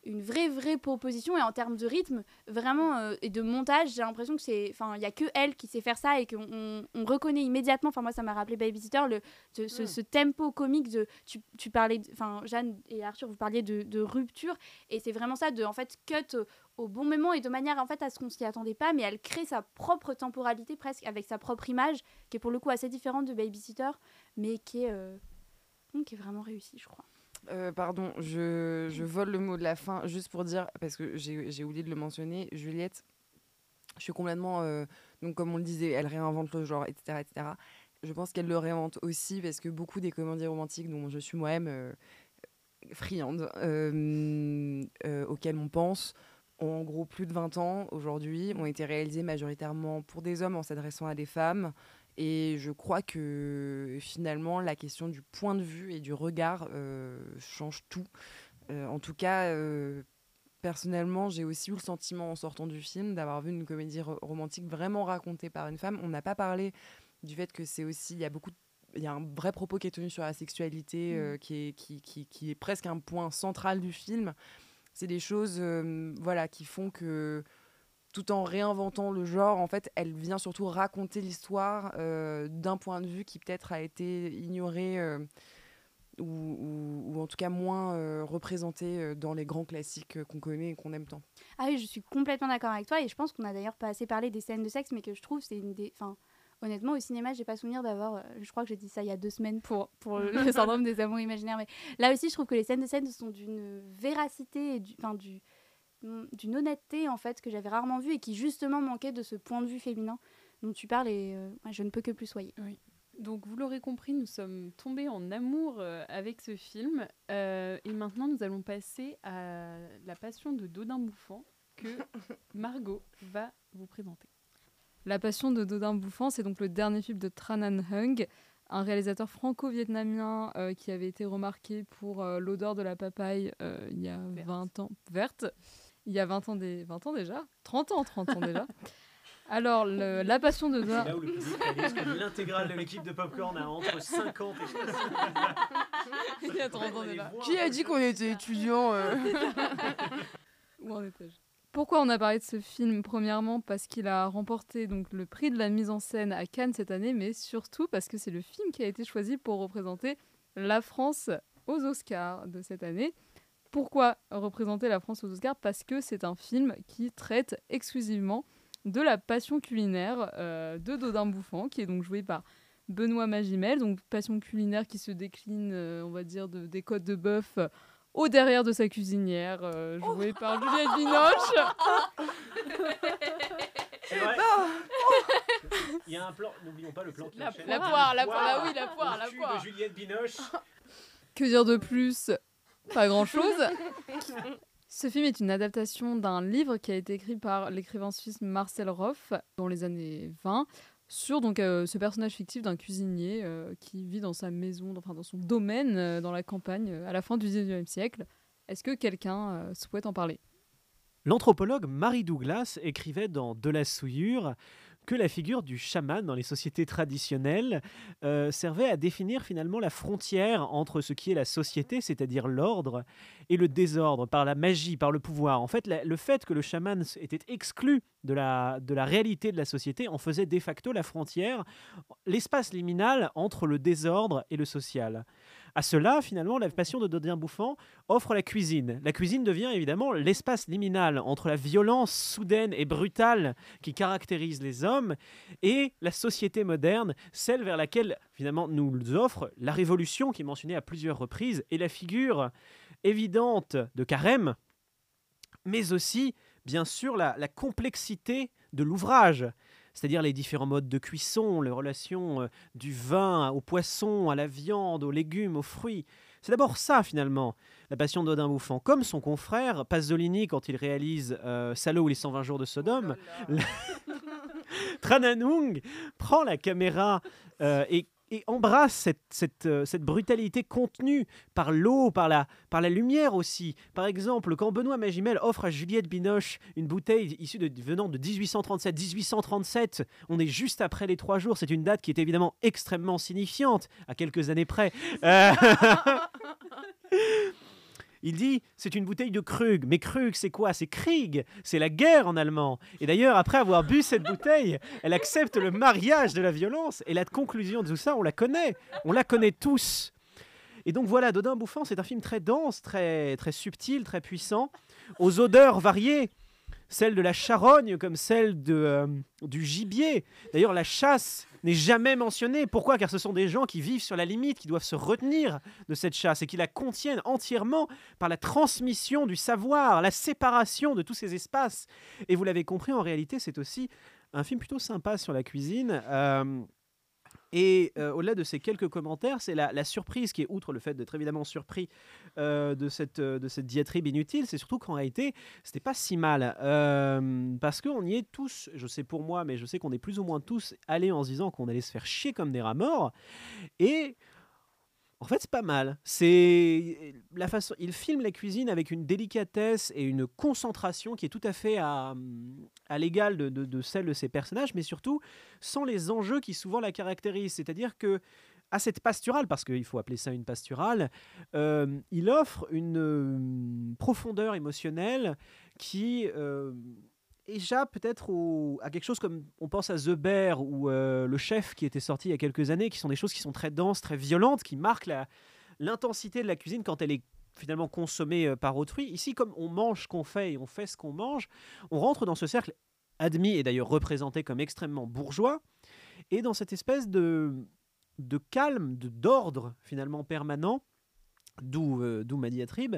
une vraie vraie proposition. Et en termes de rythme vraiment euh, et de montage j'ai l'impression que c'est enfin il y a que elle qui sait faire ça et qu'on on reconnaît immédiatement. Enfin moi ça m'a rappelé Babysitter le ce, ce, tempo comique de tu, tu parlais enfin Jeanne et Arthur vous parliez de, de rupture. Et c'est vraiment ça de en fait cut au, bon moment et de manière en fait à ce qu'on s'y attendait pas mais elle crée sa propre temporalité presque avec sa propre image qui est pour le coup assez différente de Babysitter mais qui est euh, qui est vraiment réussie je crois euh, pardon, je, je, vole le mot de la fin juste pour dire, parce que j'ai oublié de le mentionner, Juliette, je suis complètement. Euh, donc, comme on le disait, elle réinvente le genre, etc. etc. Je pense qu'elle le réinvente aussi parce que beaucoup des comédies romantiques dont je suis moi-même euh, friande, auxquelles on pense, ont en gros plus de 20 ans aujourd'hui, ont été réalisées majoritairement pour des hommes en s'adressant à des femmes. Et je crois que finalement, la question du point de vue et du regard euh, change tout. Euh, en tout cas, euh, personnellement, j'ai aussi eu le sentiment en sortant du film d'avoir vu une comédie romantique vraiment racontée par une femme. On n'a pas parlé du fait que c'est aussi, il y a beaucoup il y a un vrai propos qui est tenu sur la sexualité mmh. qui, est, qui, qui, qui, est presque un point central du film. C'est des choses voilà, qui font que tout en réinventant le genre, en fait, elle vient surtout raconter l'histoire euh, d'un point de vue qui peut-être a été ignoré euh, ou, ou- ou en tout cas moins euh, représenté dans les grands classiques qu'on connaît et qu'on aime tant. Ah oui, je suis complètement d'accord avec toi et je pense qu'on a d'ailleurs pas assez parlé des scènes de sexe, mais que je trouve c'est une des. Enfin, honnêtement, au cinéma, j'ai pas souvenir d'avoir. Je crois que j'ai dit ça il y a deux semaines pour, pour le syndrome des amours imaginaires, mais là aussi, je trouve que les scènes de scène sont d'une véracité et du, enfin, du, d'une honnêteté en fait que j'avais rarement vue et qui justement manquait de ce point de vue féminin dont tu parles et euh, je ne peux que plus soyer. Donc vous l'aurez compris, nous sommes tombés en amour euh, avec ce film. Euh, et maintenant, nous allons passer à La Passion de Dodin Bouffant que Margot va vous présenter. La Passion de Dodin Bouffant, c'est donc le dernier film de Tran Anh Hung, un réalisateur franco-vietnamien euh, qui avait été remarqué pour euh, l'odeur de la papaye euh, il y a 20 ans. Verte. Il y a 20 ans, des... 20 ans déjà 30 ans, 30 ans déjà. Alors, le- La Passion de C'est Dodin... là où le public réalise que l'intégrale de l'équipe de Popcorn a entre 50 et 60 Il y a 30 ans déjà. Qui a dit qu'on était étudiants euh Où en étais-je? Pourquoi on a parlé de ce film Premièrement, parce qu'il a remporté donc le prix de la mise en scène à Cannes cette année, mais surtout parce que c'est le film qui a été choisi pour représenter la France aux Oscars de cette année. Pourquoi représenter la France aux Oscars? Parce que c'est un film qui traite exclusivement de la passion culinaire euh, de Dodin Bouffant, qui est donc joué par Benoît Magimel, donc passion culinaire qui se décline, euh, on va dire, de, des côtes de bœuf euh, au derrière de sa cuisinière, euh, jouée par Juliette Binoche. Vrai. Il y a un plan, n'oublions pas le plan qui La enchaîne. poire, la poire, la poire, ah oui, la poire, la poire. de Juliette Binoche. Que dire de plus? Pas grand-chose. Ce film est une adaptation d'un livre qui a été écrit par l'écrivain suisse Marcel Roff dans les années 20 sur donc euh, ce personnage fictif d'un cuisinier euh, qui vit dans sa maison, enfin dans son domaine euh, dans la campagne à la fin du 19e siècle. Est-ce que quelqu'un souhaite en parler? L'anthropologue Marie Douglas écrivait dans De la souillure que la figure du chaman dans les sociétés traditionnelles euh, servait à définir finalement la frontière entre ce qui est la société, c'est-à-dire l'ordre, et le désordre, par la magie, par le pouvoir. En fait, le fait que le chaman était exclu de la, de la réalité de la société en faisait de facto la frontière, l'espace liminal entre le désordre et le social. À cela, finalement, la passion de Dodin Bouffant offre la cuisine. La cuisine devient évidemment l'espace liminal entre la violence soudaine et brutale qui caractérise les hommes et la société moderne, celle vers laquelle finalement nous offre la révolution qui est mentionnée à plusieurs reprises et la figure évidente de Carême, mais aussi bien sûr la, la complexité de l'ouvrage c'est-à-dire les différents modes de cuisson, les relations euh, du vin au poisson, à la viande, aux légumes, aux fruits. C'est d'abord ça finalement, la passion d'Odin Bouffant. Comme son confrère Pasolini quand il réalise euh, Salo ou les 120 jours de Sodome, la- Trananung prend la caméra euh, et, et embrasse cette, cette, euh, cette brutalité contenue par l'eau, par la, par la lumière aussi. Par exemple, quand Benoît Magimel offre à Juliette Binoche une bouteille issue de, venant de 1837, 1837, on est juste après les trois jours, c'est une date qui est évidemment extrêmement signifiante, à quelques années près. Euh, Il dit c'est une bouteille de Krug. Mais Krug, c'est quoi? C'est Krieg. C'est la guerre en allemand. Et d'ailleurs, après avoir bu cette bouteille, elle accepte le mariage de la violence. Et la conclusion de tout ça, on la connaît. On la connaît tous. Et donc voilà, Dodin Bouffant, c'est un film très dense, très, très subtil, très puissant, aux odeurs variées. Celle de la charogne comme celle de, euh, du gibier. D'ailleurs, la chasse n'est jamais mentionnée. Pourquoi? Car ce sont des gens qui vivent sur la limite, qui doivent se retenir de cette chasse et qui la contiennent entièrement par la transmission du savoir, la séparation de tous ces espaces. Et vous l'avez compris, en réalité, c'est aussi un film plutôt sympa sur la cuisine. Euh, et euh, au-delà de ces quelques commentaires, c'est la, la surprise qui est, outre le fait d'être évidemment surpris euh, de, cette, euh, de cette diatribe inutile, c'est surtout qu'en réalité, c'était pas si mal. Parce qu'on y est tous, je sais pour moi, mais je sais qu'on est plus ou moins tous allés en se disant qu'on allait se faire chier comme des rats morts. Et en fait, c'est pas mal. C'est la façon. Il filme la cuisine avec une délicatesse et une concentration qui est tout à fait à, à l'égal de, de- celle de ses personnages, mais surtout sans les enjeux qui souvent la caractérisent. C'est-à-dire que à cette pasturale, parce qu'il faut appeler ça une pasturale, euh, il offre une euh, profondeur émotionnelle qui euh, échappe peut-être à quelque chose comme on pense à The ou euh, Le Chef qui était sorti il y a quelques années, qui sont des choses qui sont très denses, très violentes, qui marquent l'intensité de la cuisine quand elle est finalement consommée euh, par autrui. Ici, comme on mange ce qu'on fait et on fait ce qu'on mange, on rentre dans ce cercle admis et d'ailleurs représenté comme extrêmement bourgeois, et dans cette espèce de, de calme, de d'ordre finalement permanent, d'où euh, d'où ma diatribe,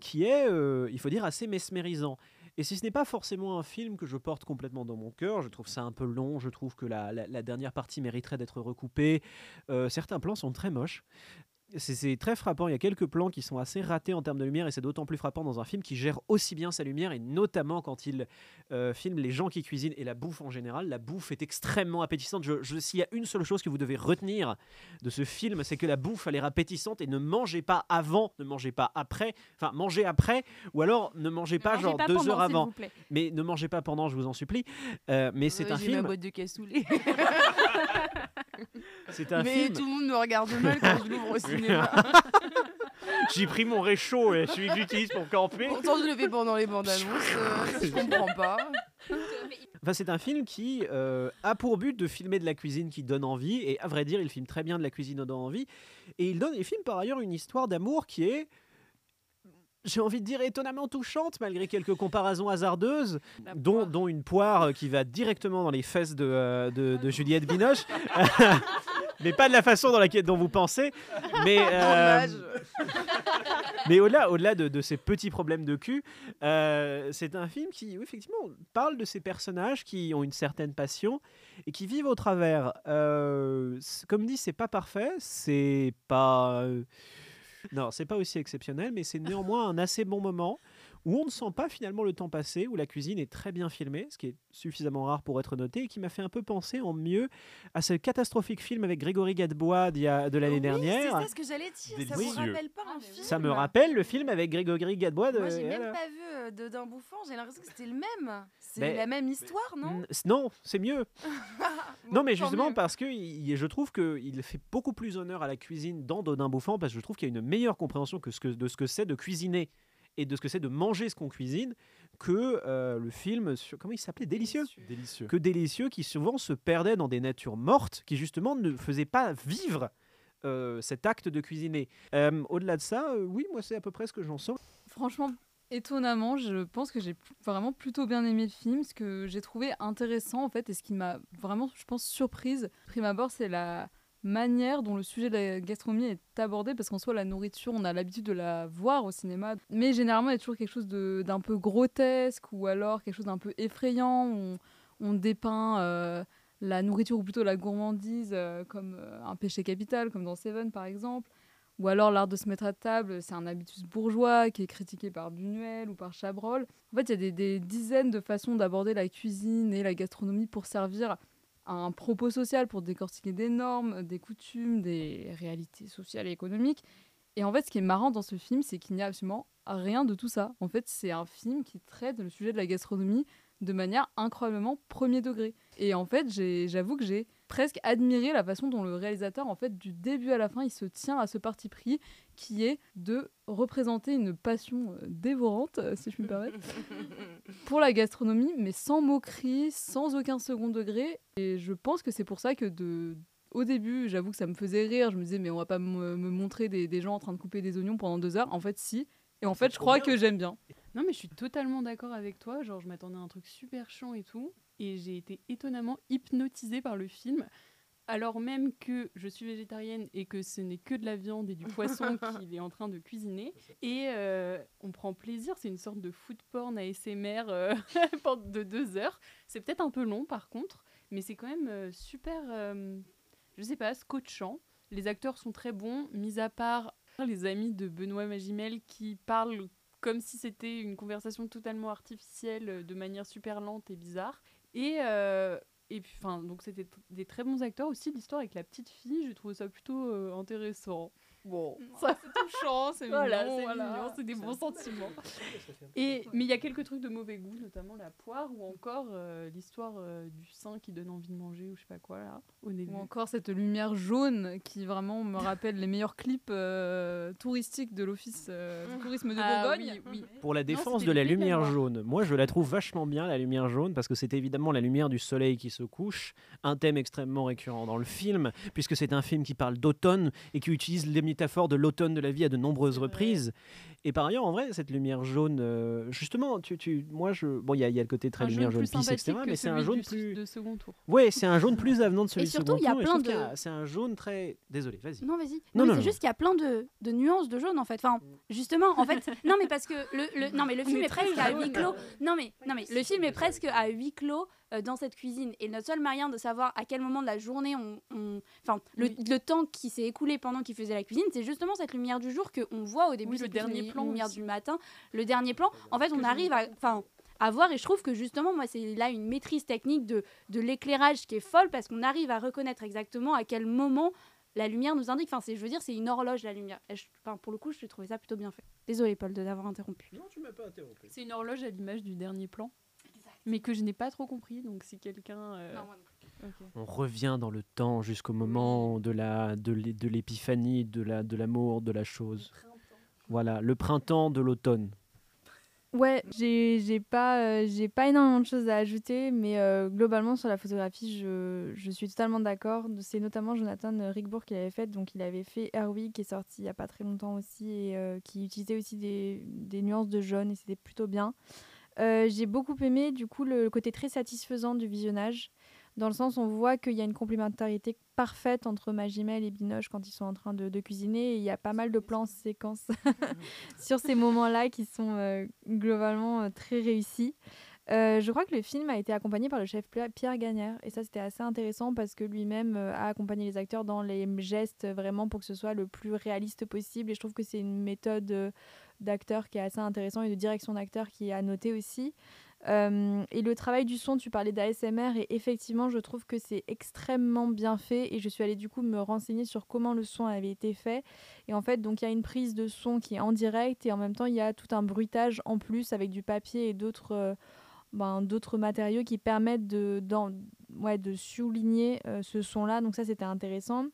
qui est, euh, il faut dire, assez mesmérisant. Et si ce n'est pas forcément un film que je porte complètement dans mon cœur, je trouve ça un peu long, je trouve que la, dernière partie mériterait d'être recoupée. Euh, certains plans sont très moches. C'est- très frappant, il y a quelques plans qui sont assez ratés en termes de lumière et c'est d'autant plus frappant dans un film qui gère aussi bien sa lumière et notamment quand il euh, filme les gens qui cuisinent et la bouffe en général. La bouffe est extrêmement appétissante. Je, je- S'il y a une seule chose que vous devez retenir de ce film, c'est que la bouffe a l'air appétissante et ne mangez pas avant, ne mangez pas après, enfin mangez après ou alors ne mangez pas genre pas deux pendant, heures avant. Mais ne mangez pas pendant, je vous en supplie. Euh, mais c'est Euh, un J'ai ma film. boîte de cassoulet. C'est un Mais film. tout le monde me regarde mal quand je l'ouvre au cinéma. J'ai pris mon réchaud et celui que j'utilise pour camper. Pourtant, je le fais pendant les bandes annonces. euh, je comprends pas. Enfin, c'est un film qui euh, a pour but de filmer de la cuisine qui donne envie, et à vrai dire, il filme très bien de la cuisine donnant envie, et il, donne, il filme par ailleurs une histoire d'amour qui est, j'ai envie de dire, étonnamment touchante, malgré quelques comparaisons hasardeuses, dont, dont une poire qui va directement dans les fesses de, euh, de, de Juliette Binoche. Mais pas de la façon dans laquelle dont vous pensez. Mais, euh, mais au-delà, au-delà de, de ces petits problèmes de cul, euh, c'est un film qui, oui, effectivement, parle de ces personnages qui ont une certaine passion et qui vivent au travers. Euh, comme dit, c'est pas parfait, c'est pas. Non, c'est pas aussi exceptionnel, mais c'est néanmoins un assez bon moment où on ne sent pas finalement le temps passer, où la cuisine est très bien filmée, ce qui est suffisamment rare pour être noté, et qui m'a fait un peu penser en mieux à ce catastrophique film avec Grégory Gadebois d'il y a- de l'année C'est dernière. ça ce que j'allais dire. Ça vous Délicieux. rappelle pas un film Ça me rappelle le film avec Grégory Gadebois de. Moi, j'ai même pas vu euh, de d'un bouffant. J'ai l'impression que c'était le même. C'est la même histoire, non Non, c'est mieux. non, mais justement mieux. parce que il- je trouve qu'il fait beaucoup plus honneur à la cuisine dans Dodin Bouffant parce que je trouve qu'il y a une meilleure compréhension que ce que, de ce que c'est de cuisiner et de ce que c'est de manger ce qu'on cuisine que euh, le film sur comment il s'appelait? Délicieux Délicieux. que délicieux qui souvent se perdait dans des natures mortes qui justement ne faisaient pas vivre euh, cet acte de cuisiner. Euh, Au-delà de ça, euh, oui, moi c'est à peu près ce que j'en sens. Franchement, étonnamment, je pense que j'ai vraiment plutôt bien aimé le film. Ce que j'ai trouvé intéressant, en fait, et ce qui m'a vraiment, je pense, surprise, prime abord, c'est la manière dont le sujet de la gastronomie est abordé, parce qu'en soi, la nourriture, on a l'habitude de la voir au cinéma, mais généralement, il y a toujours quelque chose d'un peu grotesque, ou alors quelque chose d'un peu effrayant, on, on dépeint euh, la nourriture, ou plutôt la gourmandise, euh, comme euh, un péché capital, comme dans Seven, par exemple. Ou alors l'art de se mettre à table, c'est un habitus bourgeois qui est critiqué par Buñuel ou par Chabrol. En fait, il y a des, des dizaines de façons d'aborder la cuisine et la gastronomie pour servir un propos social, pour décortiquer des normes, des coutumes, des réalités sociales et économiques. Et en fait, ce qui est marrant dans ce film, c'est qu'il n'y a absolument rien de tout ça. En fait, c'est un film qui traite le sujet de la gastronomie de manière incroyablement premier degré. Et en fait, j'avoue que j'ai presque admiré la façon dont le réalisateur, en fait, du début à la fin, il se tient à ce parti pris qui est de représenter une passion euh, dévorante, euh, si je puis me permettre, pour la gastronomie, mais sans moquerie, sans aucun second degré. Et je pense que c'est pour ça que de... Au début, j'avoue que ça me faisait rire. Je me disais, mais on va pas me, me montrer des, des gens en train de couper des oignons pendant deux heures. En fait, si. Et en fait, je crois bien. que j'aime bien. Non, mais je suis totalement d'accord avec toi. Genre, je m'attendais à un truc super chiant et tout. Et j'ai été étonnamment hypnotisée par le film. Alors même que je suis végétarienne et que ce n'est que de la viande et du poisson qu'il est en train de cuisiner. Et euh, on prend plaisir. C'est une sorte de food porn ASMR euh, de deux heures. C'est peut-être un peu long par contre. Mais c'est quand même euh, super, euh, je sais pas, scotchant. Les acteurs sont très bons, mis à part les amis de Benoît Magimel qui parlent comme si c'était une conversation totalement artificielle, euh, de manière super lente et bizarre. Et, euh, et puis, enfin, donc c'était des très bons acteurs aussi. L'histoire avec la petite fille, je trouve ça plutôt euh, intéressant. Bon, ça c'est touchant, c'est Voilà, mignon, c'est voilà. mignon, c'est des bons sentiments. Et, mais il y a quelques trucs de mauvais goût, notamment la poire ou encore euh, l'histoire euh, du sein qui donne envie de manger ou je sais pas quoi là, au début. Ou encore cette lumière jaune qui vraiment me rappelle les meilleurs clips euh, touristiques de l'office euh, du tourisme de Ah Bourgogne. oui, oui. Pour la défense de la lumière jaune, moi je la trouve vachement bien, la lumière jaune, parce que c'est évidemment la lumière du soleil qui se couche, un thème extrêmement récurrent dans le film, puisque c'est un film qui parle d'automne et qui utilise les de l'automne de la vie à de nombreuses reprises. Et par ailleurs, en vrai, cette lumière jaune, euh, justement, tu, tu, moi je. Bon, il y, a- il y a le côté très Un lumière jaune jaune plus pisse, etc., mais c'est un jaune du- plus. de second tour. Ouais, c'est un jaune plus avenant de celui Et surtout, second il y a tour, et je plein trouve qu'il y de- a- C'est un jaune très. Désolé, vas-y. Non, vas-y. Non, Non, c'est juste qu'il y a plein de, de nuances de jaune en fait. Enfin, justement, en fait, non, mais parce que le, le- non, mais le film est presque à huis clos. Non, mais non, mais le film est presque à huis clos dans cette cuisine. Et notre seul moyen de savoir à quel moment de la journée on, on- enfin, le, le temps qui s'est écoulé pendant qu'il faisait la cuisine, c'est justement cette lumière du jour que on voit au début. Oui, le dernier plan lumière aussi. du matin, le dernier plan. En fait, on arrive à, enfin. À voir et je trouve que justement moi c'est là une maîtrise technique de, de l'éclairage qui est folle parce qu'on arrive à reconnaître exactement à quel moment la lumière nous indique. Enfin, c'est, je veux dire, c'est une horloge la lumière. Et je- enfin, pour le coup, je trouvais ça plutôt bien fait. Désolée, Paul, de l'avoir interrompu. Non, tu m'as pas interrompu. C'est une horloge à l'image du dernier plan, mais que je n'ai pas trop compris. Donc si quelqu'un. euh. On revient dans le temps jusqu'au moment de la de l'épiphanie, de la de l'amour, de la chose. Voilà, le printemps de l'automne. Ouais, j'ai pas, euh, pas énormément de choses à ajouter, mais euh, globalement sur la photographie, je, je suis totalement d'accord. C'est notamment Jonathan Rigbourg qui l'avait fait, donc il avait fait Airwig qui est sorti il y a pas très longtemps aussi et euh, qui utilisait aussi des, des nuances de jaune et c'était plutôt bien. Euh, j'ai beaucoup aimé du coup le côté très satisfaisant du visionnage, dans le sens où on voit qu'il y a une complémentarité parfaite entre Magimel et Binoche quand ils sont en train de, cuisiner. Il y a pas mal de plans séquences sur ces moments-là qui sont euh, globalement euh, très réussis. Euh, je crois que le film a été accompagné par le chef Pierre Gagnère et ça c'était assez intéressant parce que lui-même a accompagné les acteurs dans les gestes vraiment pour que ce soit le plus réaliste possible et je trouve que c'est une méthode d'acteur qui est assez intéressant et de direction d'acteur qui est à noter aussi. Euh, et le travail du son, tu parlais d'ASMR et effectivement je trouve que c'est extrêmement bien fait et je suis allée du coup me renseigner sur comment le son avait été fait et en fait donc il y a une prise de son qui est en direct et en même temps il y a tout un bruitage en plus avec du papier et d'autres euh, ben, matériaux qui permettent de, ouais, de souligner euh, ce son-là. Donc ça, c'était intéressant.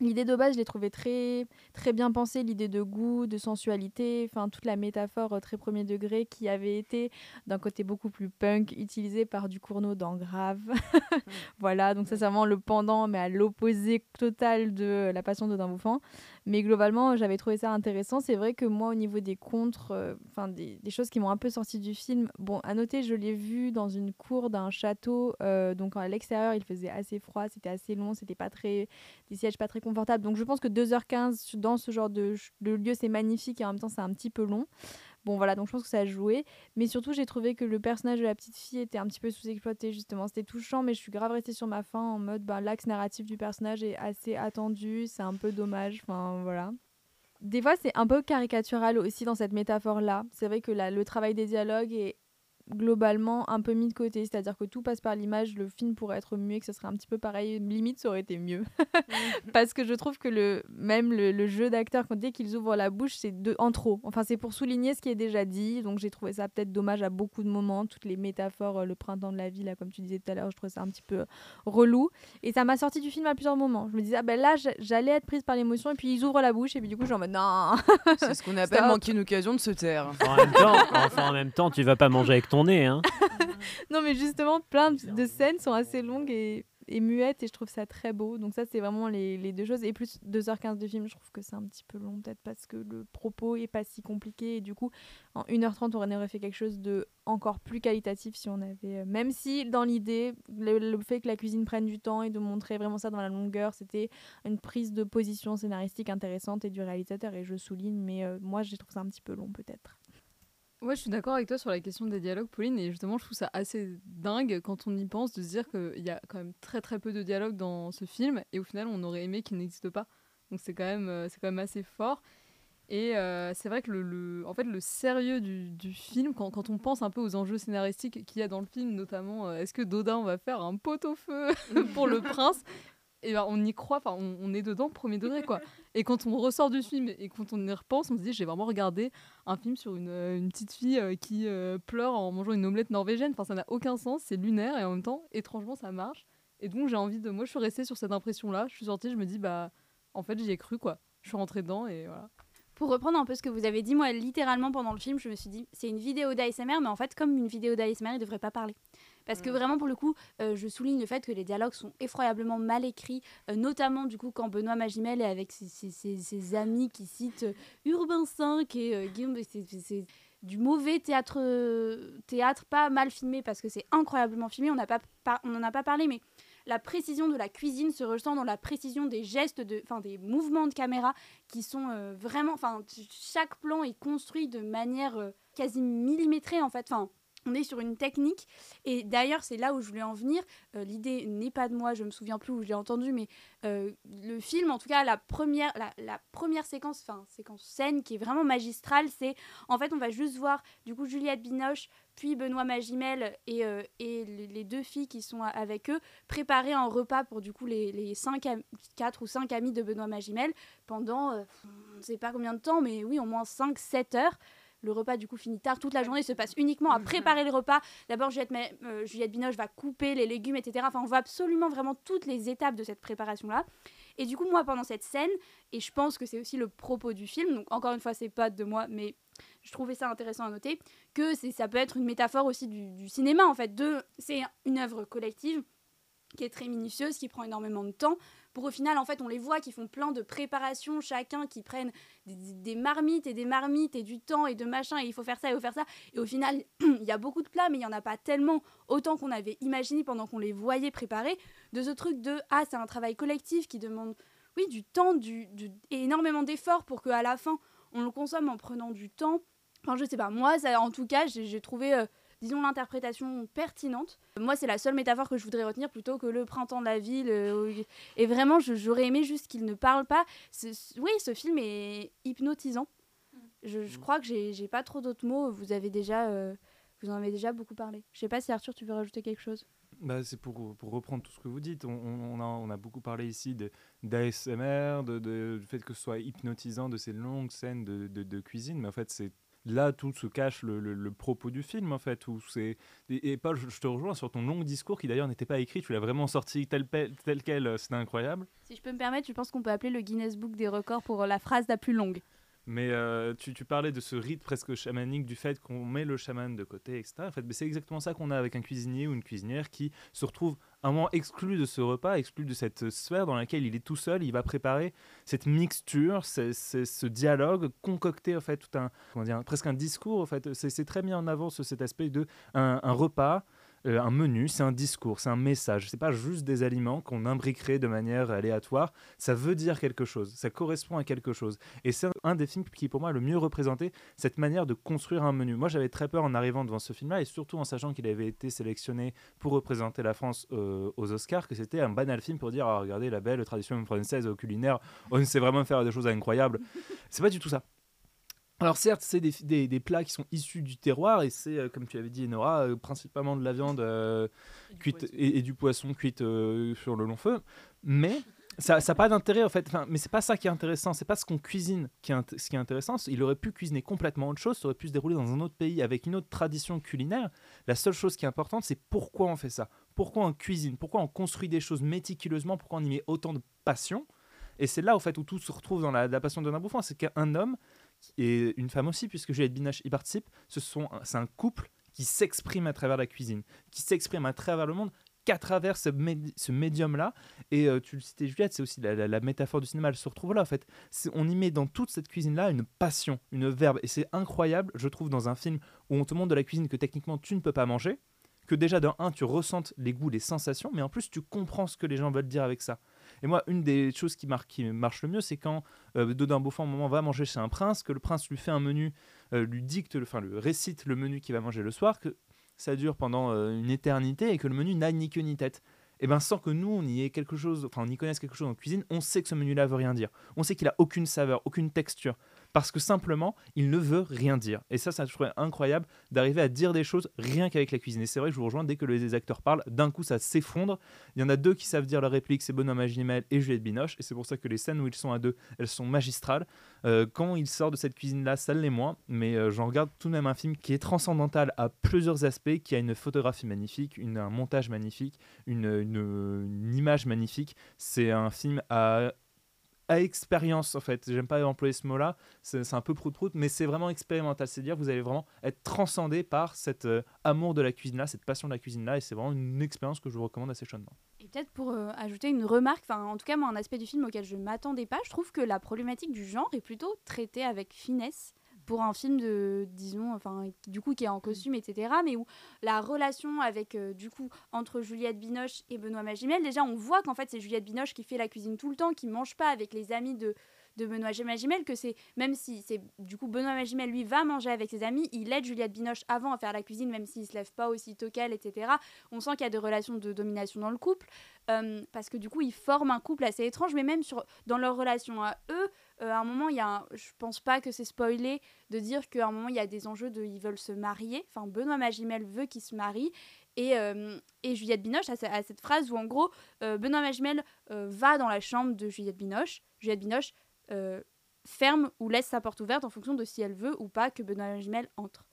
L'idée de base, je l'ai trouvée très, très bien pensée, l'idée de goût, de sensualité, enfin toute la métaphore euh, très premier degré qui avait été d'un côté beaucoup plus punk, utilisée par Ducournau dans Grave. voilà, donc ça c'est vraiment le pendant, mais à l'opposé total de La Passion de d'un bouffant. Mais globalement, j'avais trouvé ça intéressant. C'est vrai que moi, au niveau des contres, euh, enfin des, choses qui m'ont un peu sorti du film, bon, à noter, je l'ai vu dans une cour d'un château. euh, donc à l'extérieur, il faisait assez froid, c'était assez long, c'était pas très. des sièges pas très confortables. Donc je pense que 2h15 dans ce genre de lieu, c'est magnifique et en même temps, c'est un petit peu long. Bon voilà, donc je pense que ça a joué. Mais surtout, j'ai trouvé que le personnage de la petite fille était un petit peu sous-exploité, justement. C'était touchant, mais je suis grave restée sur ma fin en mode, bah, l'axe narratif du personnage est assez attendu, c'est un peu dommage, enfin voilà. Des fois, c'est un peu caricatural aussi dans cette métaphore-là. C'est vrai que la- le travail des dialogues est globalement un peu mis de côté, c'est-à-dire que tout passe par l'image, le film pourrait être mieux, que ce serait un petit peu pareil, limite ça aurait été mieux. Parce que je trouve que le, même le, le jeu d'acteur, quand dès qu'ils ouvrent la bouche, c'est de, en trop. Enfin, c'est pour souligner ce qui est déjà dit, donc j'ai trouvé ça peut-être dommage à beaucoup de moments, toutes les métaphores, euh, le printemps de la vie, là, comme tu disais tout à l'heure, je trouvais ça un petit peu euh, relou. Et ça m'a sorti du film à plusieurs moments. Je me disais, ah ben là, j'a- j'allais être prise par l'émotion, et puis ils ouvrent la bouche, et puis du coup, je suis en mode, non C'est ce qu'on appelle manquer une occasion de se taire. En même temps, enfin, en même temps, tu vas pas manger avec ton hein. non, mais justement, plein de, scènes sont assez longues et, et muettes et je trouve ça très beau. Donc, ça, c'est vraiment les, les deux choses. Et plus 2h15 de film, je trouve que c'est un petit peu long, peut-être parce que le propos est pas si compliqué. Et du coup, en 1h30, on aurait fait quelque chose de encore plus qualitatif si on avait. euh, Même si, dans l'idée, le, fait que la cuisine prenne du temps et de montrer vraiment ça dans la longueur, c'était une prise de position scénaristique intéressante et du réalisateur. Et je souligne, mais euh, moi, j'ai trouvé ça un petit peu long, peut-être. Ouais, je suis d'accord avec toi sur la question des dialogues, Pauline, et justement, je trouve ça assez dingue quand on y pense de se dire qu'il y a quand même très très peu de dialogues dans ce film, et au final, on aurait aimé qu'il n'existe pas. Donc c'est quand même, euh, quand même assez fort. Et euh, c'est vrai que le, le- en fait, le sérieux du, du film, quand, quand on pense un peu aux enjeux scénaristiques qu'il y a dans le film, notamment, euh, est-ce que Dodin va faire un pot au feu pour le prince? Et ben, on y croit, enfin on, est dedans premier degré quoi. Et quand on ressort du film et quand on y repense, on se dit j'ai vraiment regardé un film sur une, euh, une petite fille euh, qui euh, pleure en mangeant une omelette norvégienne. Enfin ça n'a aucun sens, c'est lunaire et en même temps étrangement ça marche. Et donc j'ai envie de, moi je suis restée sur cette impression là. Je suis sortie, je me dis bah en fait j'y ai cru quoi. Je suis rentrée dedans et voilà. Pour reprendre un peu ce que vous avez dit, moi, littéralement pendant le film, je me suis dit, c'est une vidéo d'ASMR, mais en fait, comme une vidéo d'ASMR, il devrait pas parler. Parce que vraiment, pour le coup, euh, je souligne le fait que les dialogues sont effroyablement mal écrits, euh, notamment du coup quand Benoît Magimel est avec ses, ses- ses- ses amis qui citent euh, Urbain 5 et Guillaume. c'est- du mauvais théâtre, théâtre, pas mal filmé parce que c'est incroyablement filmé. On n'a pas, par- on n'en a pas parlé, mais la précision de la cuisine se ressent dans la précision des gestes, de, des mouvements de caméra qui sont euh, vraiment, enfin chaque plan est construit de manière euh, quasi millimétrée en fait. Enfin, on est sur une technique et d'ailleurs c'est là où je voulais en venir. Euh, L'idée n'est pas de moi, je me souviens plus où je l'ai entendu, mais euh, le film, en tout cas la première, la, première séquence, enfin séquence scène qui est vraiment magistrale, c'est en fait on va juste voir du coup Juliette Binoche puis Benoît Magimel et, euh, et les deux filles qui sont avec eux préparer un repas pour du coup les, les cinq am- quatre ou cinq amis de Benoît Magimel pendant on ne sait pas combien de temps, mais oui au moins 5-7 heures. Le repas du coup finit tard, toute la journée se passe uniquement à préparer le repas. D'abord Juliette, euh, Juliette Binoche va couper les légumes, etc. Enfin on voit absolument vraiment toutes les étapes de cette préparation-là. Et du coup moi pendant cette scène, et je pense que c'est aussi le propos du film, donc encore une fois c'est pas de moi, mais je trouvais ça intéressant à noter, que ça peut être une métaphore aussi du, du cinéma en fait. C'est une œuvre collective qui est très minutieuse, qui prend énormément de temps. Pour au final, en fait, on les voit qui font plein de préparations, chacun qui prennent des, marmites et des marmites et du temps et de machin, et il faut faire ça, il faut faire ça. Et au final, il y a beaucoup de plats, mais il n'y en a pas tellement autant qu'on avait imaginé pendant qu'on les voyait préparer. De ce truc de, ah, c'est un travail collectif qui demande, oui, du temps du, et énormément d'efforts pour qu'à la fin, on le consomme en prenant du temps. Enfin, je sais pas, moi, ça, en tout cas, j'ai j'ai trouvé, euh, disons, l'interprétation pertinente. Moi, c'est la seule métaphore que je voudrais retenir plutôt que le printemps de la ville. euh, et vraiment, je- j'aurais aimé juste qu'il ne parle pas. Oui, ce film est hypnotisant. Je, je crois que j'ai pas trop d'autres mots. Vous avez déjà, euh, vous en avez déjà beaucoup parlé. Je sais pas si Arthur, tu veux rajouter quelque chose. Bah, c'est pour, pour reprendre tout ce que vous dites. On, a, on a beaucoup parlé ici de- d'ASMR, de, de- du fait que ce soit hypnotisant, de ces longues scènes de, de- de cuisine, mais en fait, c'est là tout se cache le, le- propos du film, en fait. Où c'est et, Paul, je, te rejoins sur ton long discours qui d'ailleurs n'était pas écrit, tu l'as vraiment sorti tel, tel quel, euh, c'était incroyable. Si je peux me permettre, je pense qu'on peut appeler le Guinness Book des records pour euh, la phrase la plus longue. Mais euh, tu, parlais de ce rite presque chamanique, du fait qu'on met le chaman de côté, etc. En fait, c'est exactement ça qu'on a avec un cuisinier ou une cuisinière qui se retrouve un moment exclu de ce repas, exclu de cette sphère dans laquelle il est tout seul. Il va préparer cette mixture, ce dialogue, concocter en fait tout un, comment dire, presque un discours. En fait, c'est très mis en avant ce- cet aspect de un repas. Euh, un menu, c'est un discours, c'est un message. C'est pas juste des aliments qu'on imbriquerait de manière aléatoire. Ça veut dire quelque chose. Ça correspond à quelque chose. Et c'est un des films qui, pour moi, a le mieux représenté cette manière de construire un menu. Moi, j'avais très peur en arrivant devant ce film-là, et surtout en sachant qu'il avait été sélectionné pour représenter la France euh, aux Oscars, que c'était un banal film pour dire ah, regardez la belle tradition française culinaire, on sait vraiment faire des choses incroyables. c'est pas du tout ça. Alors certes, c'est des, des- des plats qui sont issus du terroir et c'est, euh, comme tu avais dit, Nora, euh, principalement de la viande euh, cuite et, et du poisson cuite sur le long feu. Mais ça n'a pas d'intérêt en fait. Enfin, mais c'est pas ça qui est intéressant. C'est pas ce qu'on cuisine qui est, int- ce qui est intéressant. Il aurait pu cuisiner complètement autre chose. Ça aurait pu se dérouler dans un autre pays avec une autre tradition culinaire. La seule chose qui est importante, c'est pourquoi on fait ça. Pourquoi on cuisine? Pourquoi on construit des choses méticuleusement? Pourquoi on y met autant de passion? Et c'est là, au fait, où tout se retrouve dans la, la passion d'un bouffon. C'est qu'un homme et une femme aussi, puisque Juliette Binoche y participe, ce sont, c'est un couple qui s'exprime à travers la cuisine, qui s'exprime à travers le monde qu'à travers ce, médi- ce médium-là. Et euh, tu le citais, Juliette, c'est aussi la, métaphore du cinéma, elle se retrouve là, en fait. On y met dans toute cette cuisine-là une passion, une verbe. Et c'est incroyable, je trouve, dans un film où on te montre de la cuisine que techniquement tu ne peux pas manger, que déjà, d'un un, tu ressentes les goûts, les sensations, mais en plus, tu comprends ce que les gens veulent dire avec ça. Et moi, une des choses qui, qui marche le mieux, c'est quand euh, Dodin Beaufort, un moment, va manger chez un prince, que le prince lui fait un menu, euh, lui dicte, enfin, le récite le menu qu'il va manger le soir, que ça dure pendant euh, une éternité et que le menu n'a ni queue ni tête. Et bien, sans que nous, on y ait quelque chose, enfin, on y connaisse quelque chose en cuisine, on sait que ce menu-là veut rien dire. On sait qu'il a aucune saveur, aucune texture. Parce que simplement, il ne veut rien dire. Et ça, ça je incroyable d'arriver à dire des choses rien qu'avec la cuisine. Et c'est vrai que je vous rejoins, dès que les acteurs parlent, d'un coup, ça s'effondre. Il y en a deux qui savent dire leur réplique, c'est Benoît Magimel et Juliette Binoche. Et c'est pour ça que les scènes où ils sont à deux, elles sont magistrales. Euh, quand il sort de cette cuisine-là, ça l'est moins. Mais euh, j'en regarde tout de même un film qui est transcendantal à plusieurs aspects, qui a une photographie magnifique, un montage magnifique, une image magnifique. C'est un film à à expérience en fait. J'aime pas employer ce mot-là, c'est un peu prout-prout, mais c'est vraiment expérimental. C'est-à-dire vous allez vraiment être transcendé par cet euh, amour de la cuisine-là, cette passion de la cuisine-là, et c'est vraiment une expérience que je vous recommande assez chaudement. Et peut-être pour euh, ajouter une remarque, en tout cas moi un aspect du film auquel je m'attendais pas, je trouve que la problématique du genre est plutôt traitée avec finesse pour un film de, disons, enfin, du coup, qui est en costume, etc., mais où la relation avec, euh, du coup, entre Juliette Binoche et Benoît Magimel, déjà, on voit qu'en fait, c'est Juliette Binoche qui fait la cuisine tout le temps, qui mange pas avec les amis de, de Benoît Magimel, que c'est, même si c'est, du coup, Benoît Magimel, lui, va manger avec ses amis, il aide Juliette Binoche avant à faire la cuisine, même s'il se lève pas aussitôt qu'elle, etc. On sent qu'il y a des relations de domination dans le couple, euh, parce que du coup, ils forment un couple assez étrange, mais même sur, dans leur relation à eux, euh, à un moment, il y a je pense pas que c'est spoilé de dire qu'à un moment, il y a des enjeux de ils veulent se marier. Enfin, Benoît Magimel veut qu'ils se marient. Et, euh, et Juliette Binoche a, cette phrase où, en gros, euh, Benoît Magimel va dans la chambre de Juliette Binoche. Juliette Binoche ferme ou laisse sa porte ouverte en fonction de si elle veut ou pas que Benoît Magimel entre.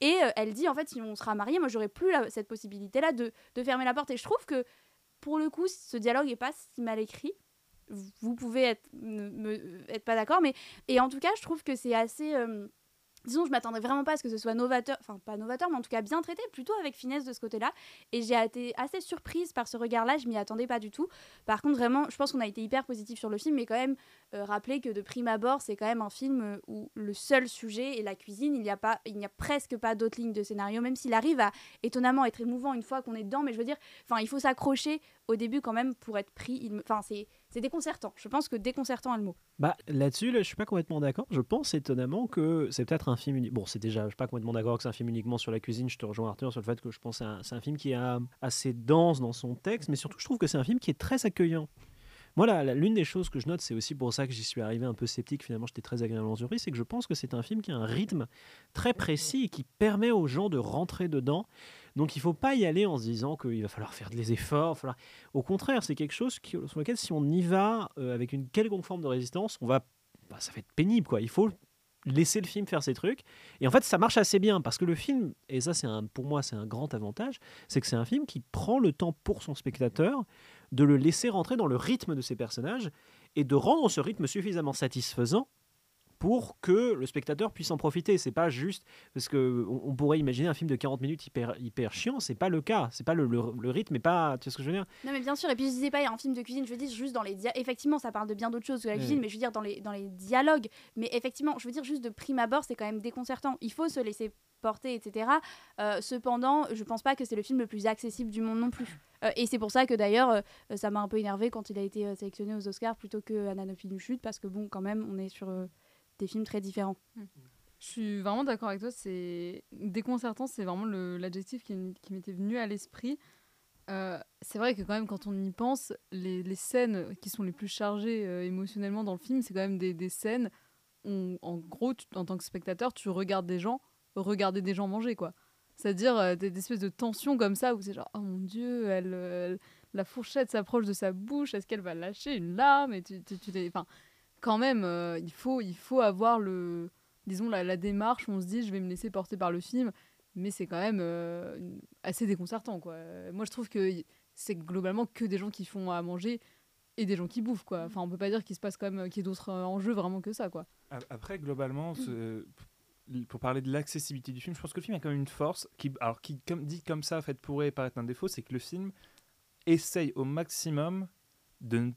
Et elle dit, en fait, si on sera marié, moi, j'aurais plus cette possibilité-là de, de fermer la porte. Et je trouve que, pour le coup, ce dialogue est pas si mal écrit. Vous pouvez être, me- être pas d'accord, mais et en tout cas, je trouve que c'est assez. euh, disons, je m'attendais vraiment pas à ce que ce soit novateur, enfin pas novateur, mais en tout cas bien traité, plutôt avec finesse de ce côté-là. Et j'ai été assez surprise par ce regard-là, je m'y attendais pas du tout. Par contre, vraiment, je pense qu'on a été hyper positif sur le film, mais quand même, euh, rappeler que de prime abord, c'est quand même un film euh, où le seul sujet est la cuisine. Il n'y a, a presque pas d'autres lignes de scénario, même s'il arrive à étonnamment être émouvant une fois qu'on est dedans. Mais je veux dire, il faut s'accrocher au début quand même pour être pris. Enfin, c'est, c'est déconcertant. Je pense que déconcertant est le mot. Bah, là-dessus, là, je suis pas complètement d'accord. Je pense étonnamment que c'est peut-être un film. Bon, c'est déjà, je suis pas complètement d'accord que c'est un film uniquement sur la cuisine. Je te rejoins Arthur sur le fait que je pense que c'est un, film qui est euh, assez dense dans son texte, mais surtout, je trouve que c'est un film qui est très accueillant. Moi, l'une des choses que je note, c'est aussi pour ça que j'y suis arrivé un peu sceptique. Finalement, j'étais très agréablement surpris, c'est que je pense que c'est un film qui a un rythme très précis et qui permet aux gens de rentrer dedans. Donc, il faut pas y aller en se disant qu'il va falloir faire des efforts. Au contraire, c'est quelque chose qui, sur lequel, si on y va euh, avec une quelconque forme de résistance, on va bah, ça va être pénible quoi. Il faut laisser le film faire ses trucs. Et en fait, ça marche assez bien parce que le film, et ça c'est un, pour moi c'est un grand avantage, c'est que c'est un film qui prend le temps pour son spectateur de le laisser rentrer dans le rythme de ses personnages et de rendre ce rythme suffisamment satisfaisant pour que le spectateur puisse en profiter. C'est pas juste parce que on, pourrait imaginer un film de 40 minutes hyper hyper chiant. C'est pas le cas. C'est pas le, le, le rythme, est pas. Tu vois ce que je veux dire? Non mais bien sûr, et puis je disais pas, il y a un film de cuisine, je veux dire juste dans les effectivement ça parle de bien d'autres choses que la cuisine, mais je veux dire dans les, dans les dialogues, mais effectivement, je veux dire juste de prime abord, c'est quand même déconcertant, il faut se laisser porter, etc. Euh, cependant, je pense pas que c'est le film le plus accessible du monde non plus. Euh, et c'est pour ça que d'ailleurs, euh, ça m'a un peu énervé quand il a été sélectionné aux Oscars plutôt que Ananophile chute, parce que bon, quand même, on est sur des films très différents. Je suis vraiment d'accord avec toi. C'est déconcertant, c'est vraiment l'adjectif qui, m'était venu à l'esprit. Euh, c'est vrai que quand même, quand on y pense, les, scènes qui sont les plus chargées euh, émotionnellement dans le film, c'est quand même des, scènes où, en gros, en tant que spectateur, tu regardes des gens regarder des gens manger, quoi. C'est-à-dire euh, des, espèces de tensions comme ça où c'est genre, oh mon dieu, elle, la fourchette s'approche de sa bouche, est-ce qu'elle va lâcher une larme? Et tu, tu, tu enfin, quand même, euh, il, faut, il faut avoir le, disons, la, la démarche on se dit, je vais me laisser porter par le film, mais c'est quand même euh, assez déconcertant, quoi. Moi, je trouve que c'est globalement que des gens qui font à manger et des gens qui bouffent, quoi. Enfin, on peut pas dire qu'il qu'il y ait d'autres euh, enjeux vraiment que ça, quoi. Après, globalement, pour parler de l'accessibilité du film, je pense que le film a quand même une force qui, alors qui, comme dit comme ça, en fait, pourrait paraître un défaut, c'est que le film essaye au maximum de ne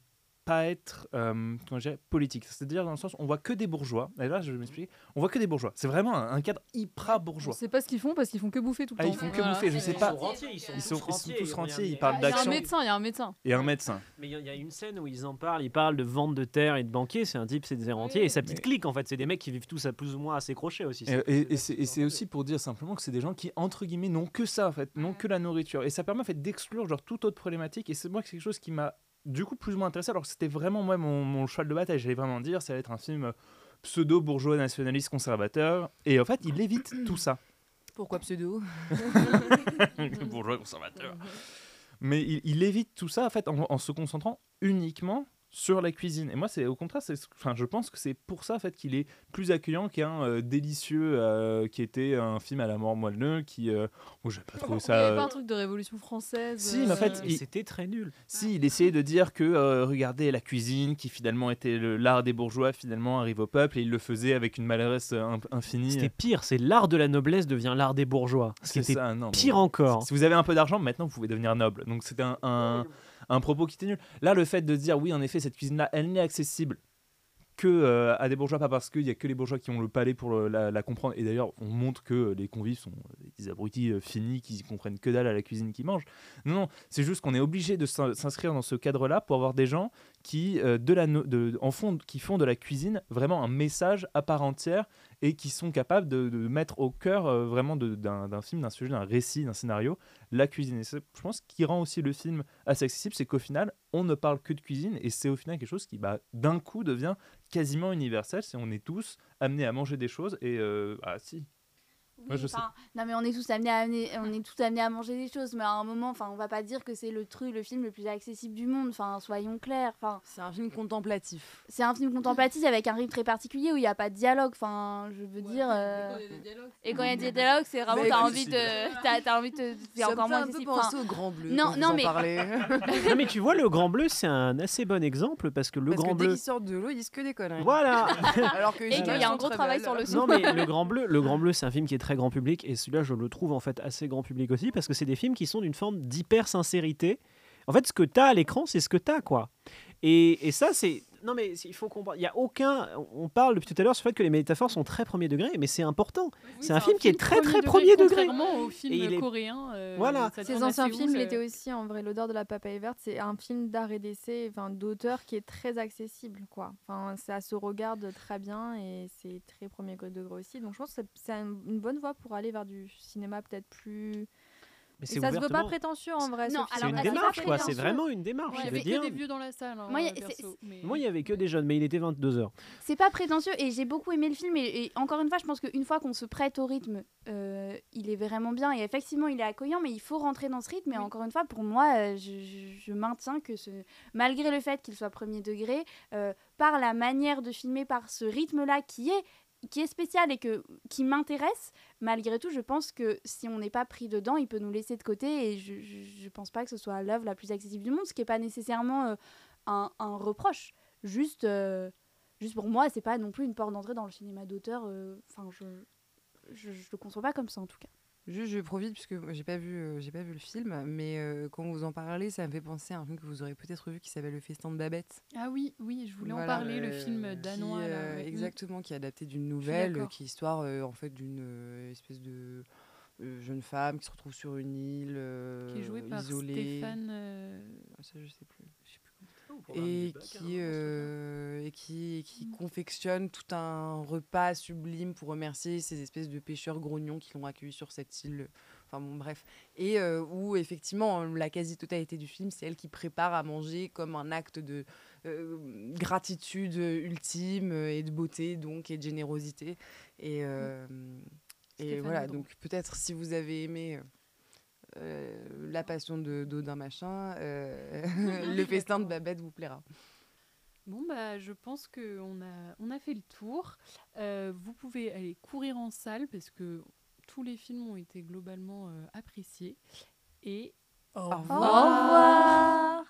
pas être euh, comment je dirais, politique. C'est-à-dire dans le sens, on voit que des bourgeois. Et là, je vais m'expliquer. On voit que des bourgeois. C'est vraiment un, un cadre hyper bourgeois. sait pas ce qu'ils font parce qu'ils font que bouffer tout le Ah, temps. ils font que Voilà. bouffer. Je sais pas. Ils sont rentiers, ils sont, Ils sont, tous ils sont rentiers, tous ils rentiers. Ils parlent Il y a un d'action médecin, il y a un médecin. et un médecin. Mais il y, a- il y a une scène où ils en parlent, ils parlent de vente de terre et de banquiers, c'est un type, c'est des rentiers, et sa petite mais- clique en fait, c'est des mecs qui vivent tous à plus ou moins à ses crochets aussi. Et, c'est c'est aussi pour dire simplement que c'est des gens qui, entre guillemets, n'ont que ça, en fait, n'ont que la nourriture. Et ça permet en fait, d'exclure genre, toute autre problématique. Et c'est moi que c'est quelque chose qui m'a du coup plus ou moins intéressé, alors que c'était vraiment moi mon, mon cheval de bataille. J'allais vraiment dire, ça allait être un film euh, pseudo-bourgeois nationaliste conservateur. Et en fait, il évite tout ça. Pourquoi pseudo? Bourgeois conservateur. Mais il, il évite tout ça en fait en, en se concentrant uniquement sur la cuisine. Et moi, c'est au contraire, c'est, enfin, je pense que c'est pour ça en fait qu'il est plus accueillant qu'un euh, délicieux euh, qui était un film à la mort moelleux qui, euh, oh, j'ai pas trouvé Il ça. n'y avait euh, pas un truc de révolution française. Si, mais en fait, il- C'était très nul. Si, il essayait de dire que, euh, regardez, la cuisine, qui finalement était le- l'art des bourgeois, finalement arrive au peuple, et il le faisait avec une maladresse euh, in- infinie. C'était pire, c'est l'art de la noblesse devient l'art des bourgeois. C'est C'était ça, non, mais- pire encore. Si vous avez un peu d'argent, maintenant vous pouvez devenir noble. Donc c'était un, un, un propos qui était nul. Là, le fait de dire, oui, en effet, cette cuisine-là, elle n'est accessible que euh, à des bourgeois, pas parce qu'il y a que les bourgeois qui ont le palais pour la, comprendre. Et d'ailleurs, on montre que les convives sont des abrutis euh, finis qui comprennent que dalle à la cuisine qu'ils mangent. Non, non, c'est juste qu'on est obligé de s'in- s'inscrire dans ce cadre-là pour avoir des gens qui, euh, de la de, en font, qui font de la cuisine vraiment un message à part entière et qui sont capables de, mettre au cœur euh, vraiment d'un film, d'un sujet, d'un récit, d'un scénario, la cuisine. Et je pense, qui rend aussi le film assez accessible, c'est qu'au final, on ne parle que de cuisine et c'est au final quelque chose qui, bah, d'un coup, devient quasiment universel. C'est on est tous amenés à manger des choses et euh, ah si. Moi, je sais. Non mais on est tous amenés à amener- on est tous amenés à manger des choses mais à un moment enfin on va pas dire que c'est le truc le film le plus accessible du monde enfin soyons clairs enfin c'est un film contemplatif c'est un film contemplatif avec un rythme très particulier où il n'y a pas de dialogue enfin je veux dire euh, et quand il y a des dialogues c'est vraiment t'as envie de t'as t'as envie de c'est Ça me encore moins un peu accessible. penser Enfin, au Grand Bleu, non non mais non mais tu vois, le Grand Bleu, c'est un assez bon exemple parce que le Parce Grand que dès Bleu. qu'ils sortent de l'eau, ils disent que des conneries. Voilà. Alors que Et qu'il y a un gros travail sur le son. Non mais le Grand Bleu, le Grand Bleu, c'est un film qui est très grand public et celui-là, je le trouve en fait assez grand public aussi parce que c'est des films qui sont d'une forme d'hyper sincérité. En fait, ce que t'as à l'écran, c'est ce que t'as quoi. Et, et ça, c'est non mais il faut comprendre. Il y a aucun. On parle depuis tout à l'heure sur le fait que les métaphores sont très premier degré, mais c'est important. c'est un film qui est très très premier degré. Contrairement au Et film il est- coréen. euh, Voilà. Ces anciens films l'étaient aussi en vrai. L'odeur de la papaye verte, c'est un film d'art et d'essai, enfin d'auteur qui est très accessible, quoi. Enfin, ça se regarde très bien et c'est très premier degré aussi. Donc je pense que c'est- un- une bonne voie pour aller vers du cinéma peut-être plus. Mais Et c'est ça se veut pas prétentieux en vrai. Non, C'est une démarche quoi. C'est vraiment une démarche. Il y avait dire. que des vieux dans la salle. hein, Moi, y a- c'est- perso, mais- Moi, il y avait que des jeunes, mais il était 22h. C'est pas prétentieux et j'ai beaucoup aimé le film et, et encore une fois je pense qu'une fois qu'on se prête au rythme euh, il est vraiment bien et effectivement il est accueillant mais il faut rentrer dans ce rythme et encore une fois pour moi euh, je, je- je maintiens que ce, malgré le fait qu'il soit premier degré euh, par la manière de filmer par ce rythme là qui est qui est spécial et que, qui m'intéresse, malgré tout, je pense que si on n'est pas pris dedans, il peut nous laisser de côté et je, je, je pense pas que ce soit l'œuvre la plus accessible du monde, ce qui n'est pas nécessairement euh, un, un reproche. Juste, euh, juste pour moi, c'est pas non plus une porte d'entrée dans le cinéma d'auteur. euh, Enfin, je, je, je le conçois pas comme ça en tout cas. Juste, je profite puisque j'ai pas vu, euh, j'ai pas vu le film, mais euh, quand vous en parlez, ça me fait penser à un film que vous aurez peut-être vu qui s'appelle Le Festin de Babette. Ah oui, oui, je voulais en parler, le euh, film danois. qui, là, ouais. Mm. exactement, qui est adapté d'une nouvelle, qui est histoire en fait d'une espèce de jeune femme qui se retrouve sur une île Qui est joué par isolée. Stéphane. Ah, Ça, je sais plus. je sais plus comment- et qui, euh, et qui, qui confectionne tout un repas sublime pour remercier ces espèces de pêcheurs grognons qui l'ont accueilli sur cette île. Enfin bon, bref. Et euh, où effectivement, la quasi-totalité du film, c'est elle qui prépare à manger comme un acte de euh, gratitude ultime euh, et de beauté, donc, et de générosité. Et, euh, et voilà, donc peut-être si vous avez aimé. Euh, la passion de d'Odin Machin, euh, le festin de Babette vous plaira. Bon, bah, je pense qu'on a, on a fait le tour. Euh, vous pouvez aller courir en salle parce que tous les films ont été globalement euh, appréciés. Et Au Au revoir